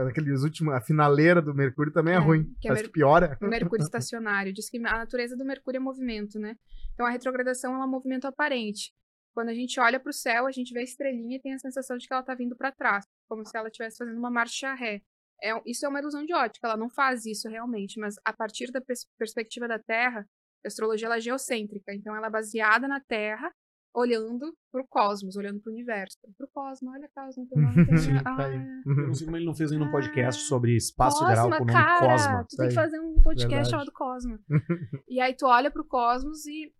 Aqueles últimos, a finaleira do Mercúrio também é, É, ruim. que é Mer- que piora. O Mercúrio [laughs] estacionário. Diz que a natureza do Mercúrio é movimento, né? Então a retrogradação é um movimento aparente. Quando a gente olha para o céu, a gente vê a estrelinha e tem a sensação de que ela está vindo para trás, como se ela estivesse fazendo uma marcha ré. É, isso é uma ilusão de ótica, ela não faz isso realmente, mas a partir da pers- perspectiva da Terra, a astrologia ela é geocêntrica, então ela é baseada na Terra, olhando para o cosmos, olhando para o universo. Para o cosmos, olha Cosmo, teu [laughs] nome tem... Sim, Ah, tá aí. Eu não sei como ele não fez ainda um podcast sobre espaço Cosma, sideral com o nome cara, Cosma. Tu tem que Tá aí. fazer um podcast Verdade. chamado Cosma. [laughs] e aí tu olha pro Cosmos e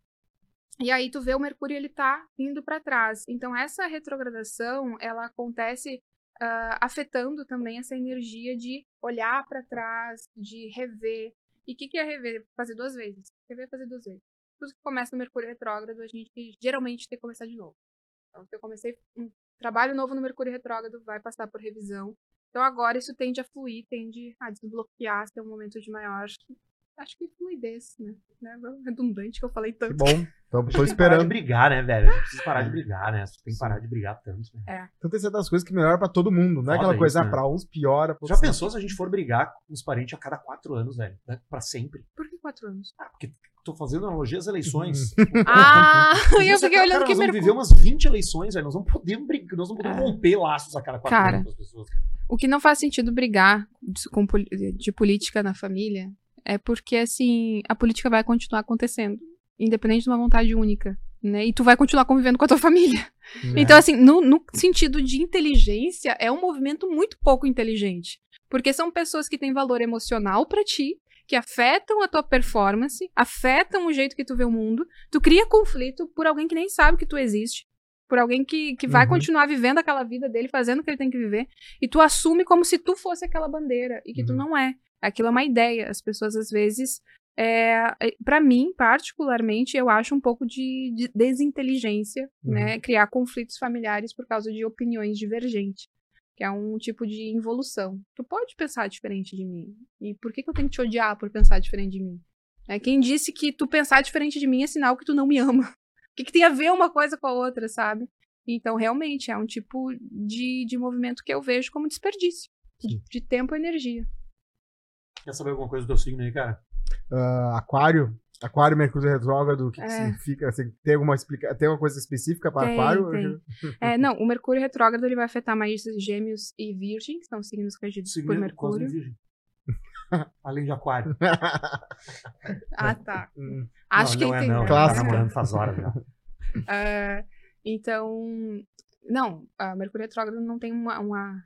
e aí tu vê o Mercúrio ele tá indo para trás. Então essa retrogradação, ela acontece ah, afetando também essa energia de olhar para trás, de rever. E o que, que é rever? Fazer duas vezes. Rever é fazer duas vezes. Tudo que começa no Mercúrio retrógrado, a gente geralmente tem que começar de novo. Então, se eu comecei um trabalho novo no Mercúrio retrógrado, vai passar por revisão. Então agora isso tende a fluir, tende a desbloquear, ter um momento de maior, acho que, que fluidez, né? né? Redundante que eu falei Que tanto. bom. Tô, tô [laughs] Tem que parar de esperando. brigar, né, velho? A gente precisa parar de brigar, né? Você tem que parar de brigar tanto. Né? Então tem certas coisas que melhoram pra todo mundo. Não é Foda aquela coisa, isso, ah, né? pra uns piora. pra Já outros pensou se a gente for brigar com os parentes a cada quatro anos, velho? Né? Pra sempre. Por que quatro anos? Ah, porque tô fazendo analogia às eleições. [laughs] Ah, eu fiquei Cara, olhando nós que vamos viver umas 20 eleições, velho. Nós não podemos brigar, nós não podemos É. romper laços a cada quatro Cara. anos com as pessoas. cara. O que não faz sentido brigar de, com de política na família é porque, assim, a política vai continuar acontecendo, independente de uma vontade única, né? E tu vai continuar convivendo com a tua família. né? Então, assim, no, no sentido de inteligência, é um movimento muito pouco inteligente. Porque são pessoas que têm valor emocional pra ti, que afetam a tua performance, afetam o jeito que tu vê o mundo. Tu cria conflito por alguém que nem sabe que tu existe. por alguém que, que vai Uhum. continuar vivendo aquela vida dele, fazendo o que ele tem que viver, e tu assume como se tu fosse aquela bandeira, e que tu Uhum. não é. Aquilo é uma ideia. As pessoas, às vezes, é, para mim, particularmente, eu acho um pouco de, de desinteligência, Uhum. né? Criar conflitos familiares por causa de opiniões divergentes. Que é um tipo de involução. Tu pode pensar diferente de mim. E por que, que eu tenho que te odiar por pensar diferente de mim? É, quem disse que tu pensar diferente de mim é sinal que tu não me ama? [laughs] O que, que tem a ver uma coisa com a outra, sabe? Então, realmente, é um tipo de, de movimento que eu vejo como desperdício de, de tempo e energia. Quer saber alguma coisa do teu signo aí, cara? Ah, aquário. Aquário, Mercúrio retrógrado, o que, que É. significa? Você tem alguma explica... tem alguma coisa específica para Tem, aquário? tem. [laughs] É, não, o Mercúrio retrógrado ele vai afetar mais Gêmeos e Virgem, que são signos regidos por Signo Mercúrio. Virgem. [laughs] Além de aquário. [laughs] Ah, tá. Hum, Acho não, que não é entendeu. não. Clássico. Tá namorando faz horas já. É, então, não, a Mercúrio retrógrado não tem uma, uma,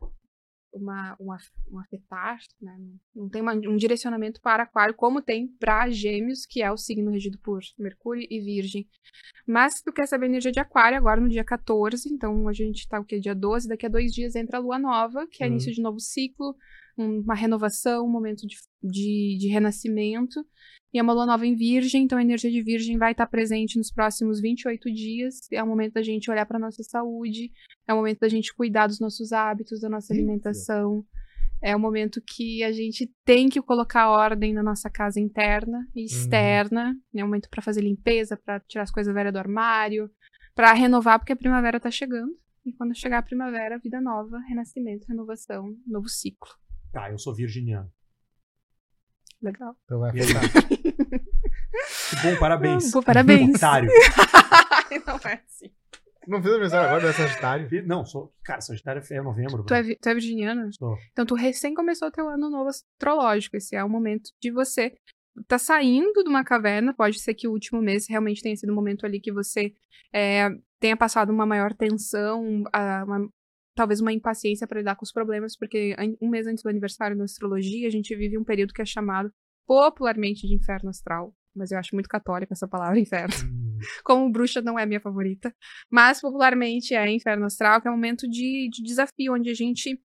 uma, uma, um afetar, né? Não tem uma- um direcionamento para Aquário, como tem para Gêmeos, que é o signo regido por Mercúrio e Virgem. Mas se tu quer saber a energia de Aquário, agora no dia 14, então a gente tá o quê? Dia 12, daqui a dois dias entra a Lua Nova, que é Uhum. início de novo ciclo, uma renovação, um momento de, de, de renascimento. E é uma lua nova em Virgem, então a energia de Virgem vai estar presente nos próximos 28 dias. É o momento da gente olhar para nossa saúde, é o momento da gente cuidar dos nossos hábitos, da nossa alimentação. É o momento que a gente tem que colocar ordem na nossa casa interna e externa. É o momento para fazer limpeza, para tirar as coisas velhas do armário, para renovar, porque a primavera tá chegando. E quando chegar a primavera, vida nova, renascimento, renovação, novo ciclo. Tá, eu sou virginiano. Legal. Então vai afetar. Que bom, parabéns. Pô, parabéns. Otário. [laughs] Não é assim. Não fez aniversário agora, é Sagitário. Não, sou. Cara, Sagitário é novembro. Tu é, vi- tu é virginiana? Sou. Então, tu recém começou o teu ano novo astrológico. Esse é o momento de você tá saindo de uma caverna. Pode ser que o último mês realmente tenha sido um momento ali que você é, tenha passado uma maior tensão, a- uma- talvez uma impaciência para lidar com os problemas, porque um mês antes do aniversário da astrologia, a gente vive um período que é chamado popularmente de inferno astral. Mas eu acho muito católica essa palavra inferno. Hum, [laughs] Como bruxa não é minha favorita, mas popularmente é Inferno Astral, que é um momento de, de desafio, onde a gente,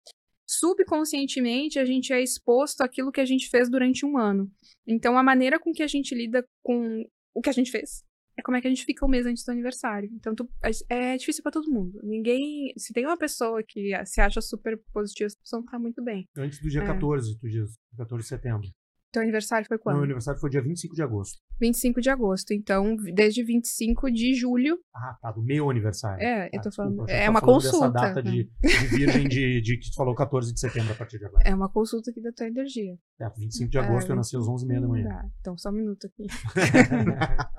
subconscientemente, a gente é exposto àquilo que a gente fez durante um ano. Então, a maneira com que a gente lida com o que a gente fez é como é que a gente fica um mês antes do aniversário. Então, tu- é difícil pra todo mundo. Ninguém. Se tem uma pessoa que se acha super positiva, essa pessoa não tá muito bem. Antes do dia É. 14, tu diz. 14 de setembro. Teu aniversário foi quando? Meu aniversário foi dia 25 de agosto. 25 de agosto. Então, desde 25 de julho. Ah, tá, do meu aniversário. É, eu Ah, tô falando. desculpa, eu É tava uma falando consulta. Dessa data né? de, de virgem de, de que tu falou 14 de setembro a partir de agora. É uma consulta aqui da tua energia. É, 25 de agosto É, eu nasci às 11h30 da manhã. Tá, Então, só um minuto aqui. [laughs]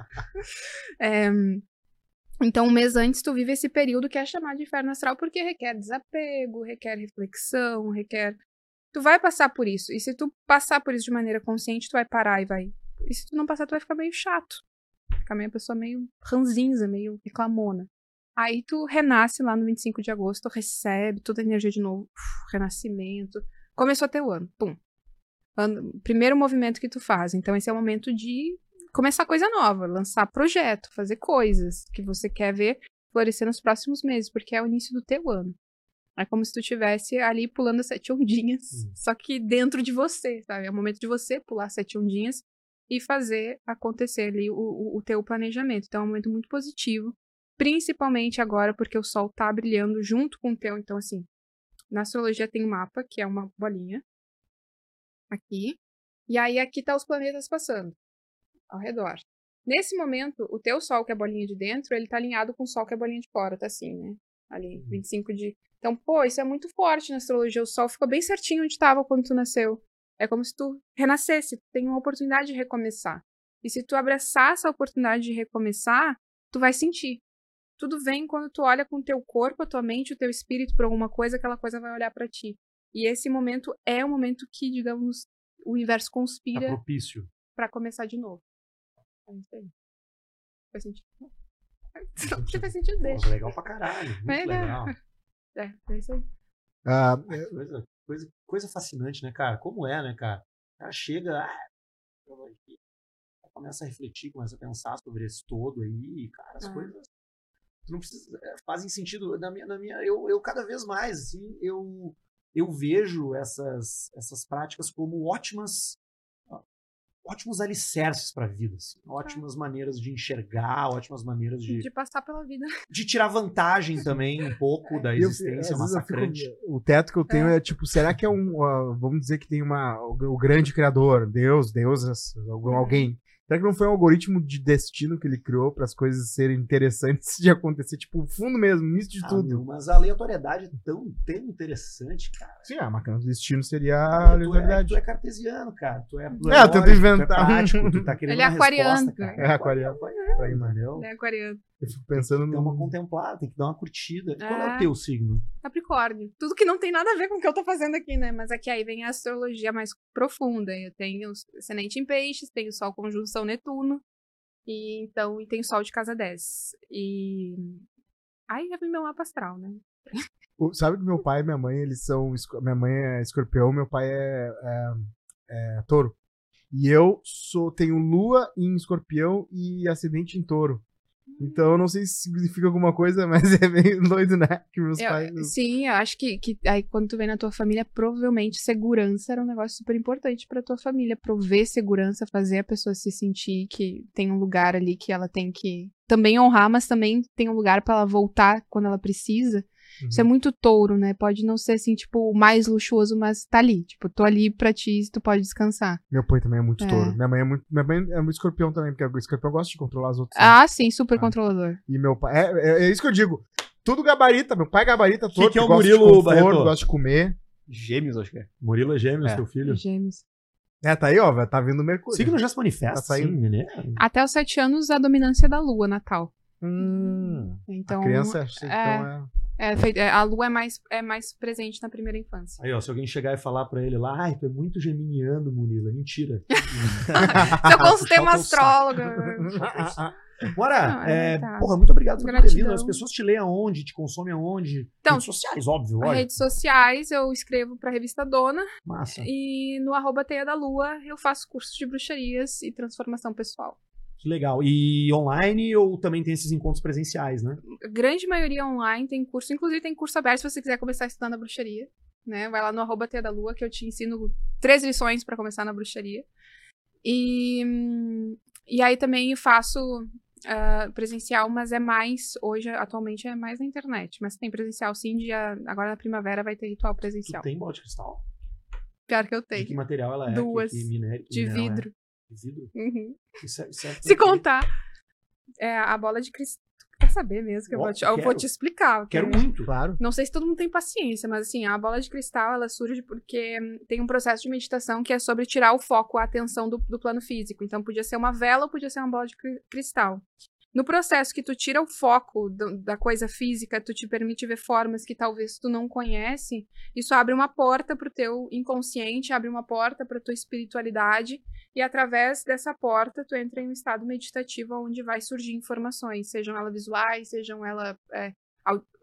É, então, um mês antes, tu vive esse período que é chamado de inferno astral, porque requer desapego, requer reflexão, requer. Tu vai passar por isso. E se tu passar por isso de maneira consciente, tu vai parar e vai. E se tu não passar, tu vai ficar meio chato. Ficar meio pessoa meio ranzinza, meio reclamona. Aí tu renasce lá no 25 de agosto, recebe toda a energia de novo, uf, renascimento. Começou teu ano, pum. Ano- primeiro movimento que tu faz. Então, esse é o momento de começar coisa nova, lançar projeto, fazer coisas que você quer ver florescer nos próximos meses, porque é o início do teu ano. É como se tu estivesse ali pulando sete ondinhas, Hum. só que dentro de você, sabe? É o momento de você pular sete ondinhas e fazer acontecer ali o, o, o teu planejamento. Então é um momento muito positivo, principalmente agora porque o sol tá brilhando junto com o teu. Então, assim, na astrologia tem um mapa, que é uma bolinha, aqui, e aí aqui tá os planetas passando ao redor. Nesse momento, o teu sol, que é a bolinha de dentro, ele tá alinhado com o sol, que é a bolinha de fora, tá assim, né? Ali, 25 de. Então, pô, isso é muito forte na astrologia. O sol ficou bem certinho onde estava quando tu nasceu. É como se tu renascesse, tu tem uma oportunidade de recomeçar. E se tu abraçar essa oportunidade de recomeçar, tu vai sentir. Tudo vem quando tu olha com o teu corpo, a tua mente, o teu espírito por alguma coisa, aquela coisa vai olhar pra ti. E esse momento é o momento que, digamos, o universo Tá conspira propício. pra começar de novo. É isso aí. Faz sentido? [laughs] Se faz sentido, deixa. Pô, legal pra caralho. Muito É, né? legal. É, é isso aí. Ah, Ah, Coisa, coisa, coisa fascinante, né, cara? Como é, né, cara? O cara chega, ah, começa a refletir, começa a pensar sobre esse todo aí, e, cara, as Ah. coisas não precisa, é, fazem sentido na minha, na minha eu, eu cada vez mais assim, eu eu vejo essas essas práticas como ótimas ótimos alicerces para a vida, assim, ótimas maneiras de enxergar, ótimas maneiras de, De passar pela vida. [laughs] de tirar vantagem também um pouco da E eu- existência eu massacrante. fico- o teto que eu tenho é, tipo, será que é um. ah, vamos dizer que tem uma. O, o grande criador, Deus, deusas, algum- alguém. Será que não foi um algoritmo de destino que ele criou para as coisas serem interessantes [laughs] de acontecer? Tipo, o fundo mesmo, início de Ah, tudo. meu, mas a aleatoriedade é tão, tão interessante, cara. Sim, a máquina do destino seria a tu, é, aleatoriedade. tu é cartesiano, cara. Tu é, tu É, eu tento inventar. Tu é prático, tu tá querendo Ele é aquariano, resposta, cara. É aquariano. Pra ir, entendeu? Né, aquariano. Eu fico pensando Tem que dar uma no. contemplada, tem que dar uma curtida. Qual é É. o teu signo? Capricórnio. Tudo que não tem nada a ver com o que eu tô fazendo aqui, né? Mas aqui aí vem a astrologia mais profunda. Eu tenho ascendente em peixes, tenho Sol conjunção Netuno. E então, e tenho Sol de casa 10. E. Aí já vem meu mapa astral, né? O- Sabe que meu pai e minha mãe, eles são. Minha mãe é escorpião, meu pai é, é, é touro. E eu sou, tenho lua em escorpião e ascendente em touro. Então eu não sei se significa alguma coisa, [laughs] mas é meio doido, né? Que meus Eu- pais. sim, eu acho que, que aí quando tu vem na tua família, provavelmente segurança era um negócio super importante pra tua família. Prover segurança, fazer a pessoa se sentir que tem um lugar ali que ela tem que também honrar, mas também tem um lugar pra ela voltar quando ela precisa. Isso é Uhum. muito touro, né? Pode não ser assim, tipo, o mais luxuoso, mas tá ali. Tipo, tô ali pra ti, tu pode descansar. Meu pai também é muito É. touro. Minha mãe é muito. Minha mãe é muito escorpião também, porque o escorpião gosta de controlar as outras. né? Ah, sim, super Ah. controlador. E meu pai. É, é, é isso que eu digo. Tudo gabarita. Meu pai gabarita todo. que é o gosta de Murilo conforto, gosta de comer. Gêmeos, acho que é. Murilo é Gêmeos, É. teu filho? Gêmeos. É, tá aí, ó, tá vindo o Mercúrio. Signo já se manifesta, Tá saindo. sim, né? Até os sete anos, a dominância da lua natal. Hum, Então, a criança, então é. é. É é, a lua é mais, é mais presente na primeira infância. Aí, ó, se alguém chegar e falar pra ele lá, ai, tu é muito geminiano, Murilo. É mentira. [laughs] Eu consultei uma astróloga. [laughs] Bora, é verdade. porra, muito obrigado por ter Gratidão. vindo. As pessoas te leem aonde, te consomem aonde? Então, Redes sociais, óbvio, lógico. Redes sociais, eu escrevo pra revista Dona. Massa. E no arroba Teia da Lua, eu faço cursos de bruxarias e transformação pessoal. Que legal. E online ou também tem esses encontros presenciais, né? A grande maioria online tem curso, inclusive tem curso aberto se você quiser começar estudando a bruxaria. Né? Vai lá no arroba da Lua, que eu te ensino três lições pra começar na bruxaria. E, e aí também faço ah, presencial, mas é mais, hoje, atualmente, é mais na internet. Mas tem presencial sim, dia, agora na primavera vai ter ritual Tu presencial. tem bola de cristal? Pior que eu De que tenho. material ela é? Duas. Que, que minério, que De é? vidro. De vidro? Uhum. Isso é- isso é- Se contar, é, a bola de cristal. Quer saber mesmo que eu, Ó, vou te, eu vou te explicar. Quero porque- muito. Claro. Não sei se todo mundo tem paciência, mas assim, a bola de cristal ela surge porque tem um processo de meditação que é sobre tirar o foco, a atenção do, do plano físico. Então podia ser uma vela ou podia ser uma bola de cri- cristal. No processo que tu tira o foco do- da coisa física, tu te permite ver formas que talvez tu não conhece, isso abre uma porta pro teu inconsciente, abre uma porta pra tua espiritualidade, e através dessa porta tu entra em um estado meditativo onde vai surgir informações, sejam elas visuais, sejam elas é,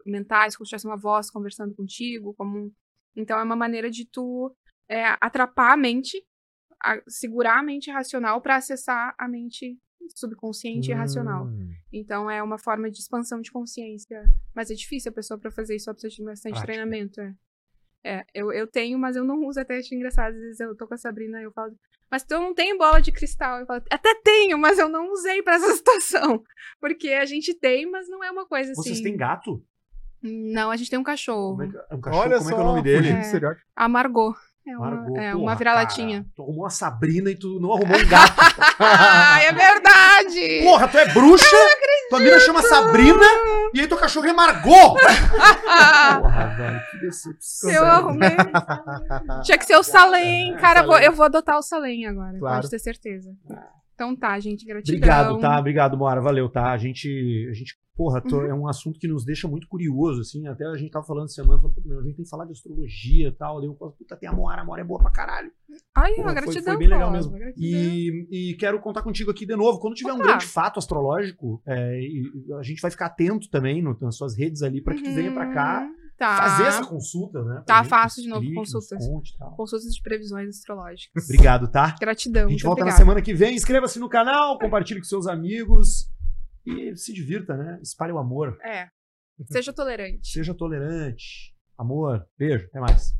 mentais, como se tivesse uma voz conversando contigo, como um- então é uma maneira de tu é, atrapar a mente, a- segurar a mente racional para acessar a mente subconsciente e racional. Hum. Então é uma forma de expansão de consciência. Mas é difícil a pessoa para fazer isso, ela precisa de bastante Prática. treinamento. É. É, eu, eu tenho, mas eu não uso até acho engraçado. Às vezes eu tô com a Sabrina e eu falo, mas tu não tem bola de cristal. Eu falo, até tenho, mas eu não usei pra essa [laughs] situação. Porque a gente tem, mas não é uma coisa assim. Vocês têm gato? Não, a gente tem um cachorro. Como é que, é um cachorro, Olha como só, é que é o nome dele? É. A Margot. É uma, Margot. é, uma vira-latinha. Tu arrumou a Sabrina e tu não [laughs] arrumou um gato. Ai, é verdade! Porra, tu é bruxa? Tua mina chama Sabrina e aí teu cachorro é Margot. [laughs] Porra, velho, que decepção. eu arrumei. Tinha que ser o Salem. Cara, eu vou- eu vou adotar o Salem agora, Claro. pode ter certeza. Então tá, gente, gratidão. Obrigado, tá? Obrigado, Mora. Valeu, tá? A gente, a gente porra, tô- Uhum. é um assunto que nos deixa muito curioso, assim. Até a gente tava falando essa semana, falando, "Puta, meu, a gente tem que falar de astrologia e tal. Daí eu falo, puta, tem a Moara, a Moara é boa pra caralho. Ai, Porra, uma foi- gratidão. foi bem legal Paulo, mesmo. E, e quero contar contigo aqui de novo. Quando tiver um Opa. grande fato astrológico, é, a gente vai ficar atento também no- nas suas redes ali pra que tu venha pra cá Uhum, Tá. fazer essa consulta, né? Tá fácil de novo, consultas. conte. Consultas de previsões astrológicas. Obrigado, tá? Gratidão. A gente volta na obrigada. semana que vem. Inscreva-se no canal, compartilhe com seus amigos. E se divirta, né? Espalhe o amor. É. Seja tolerante. Seja tolerante. Amor. Beijo. Até mais.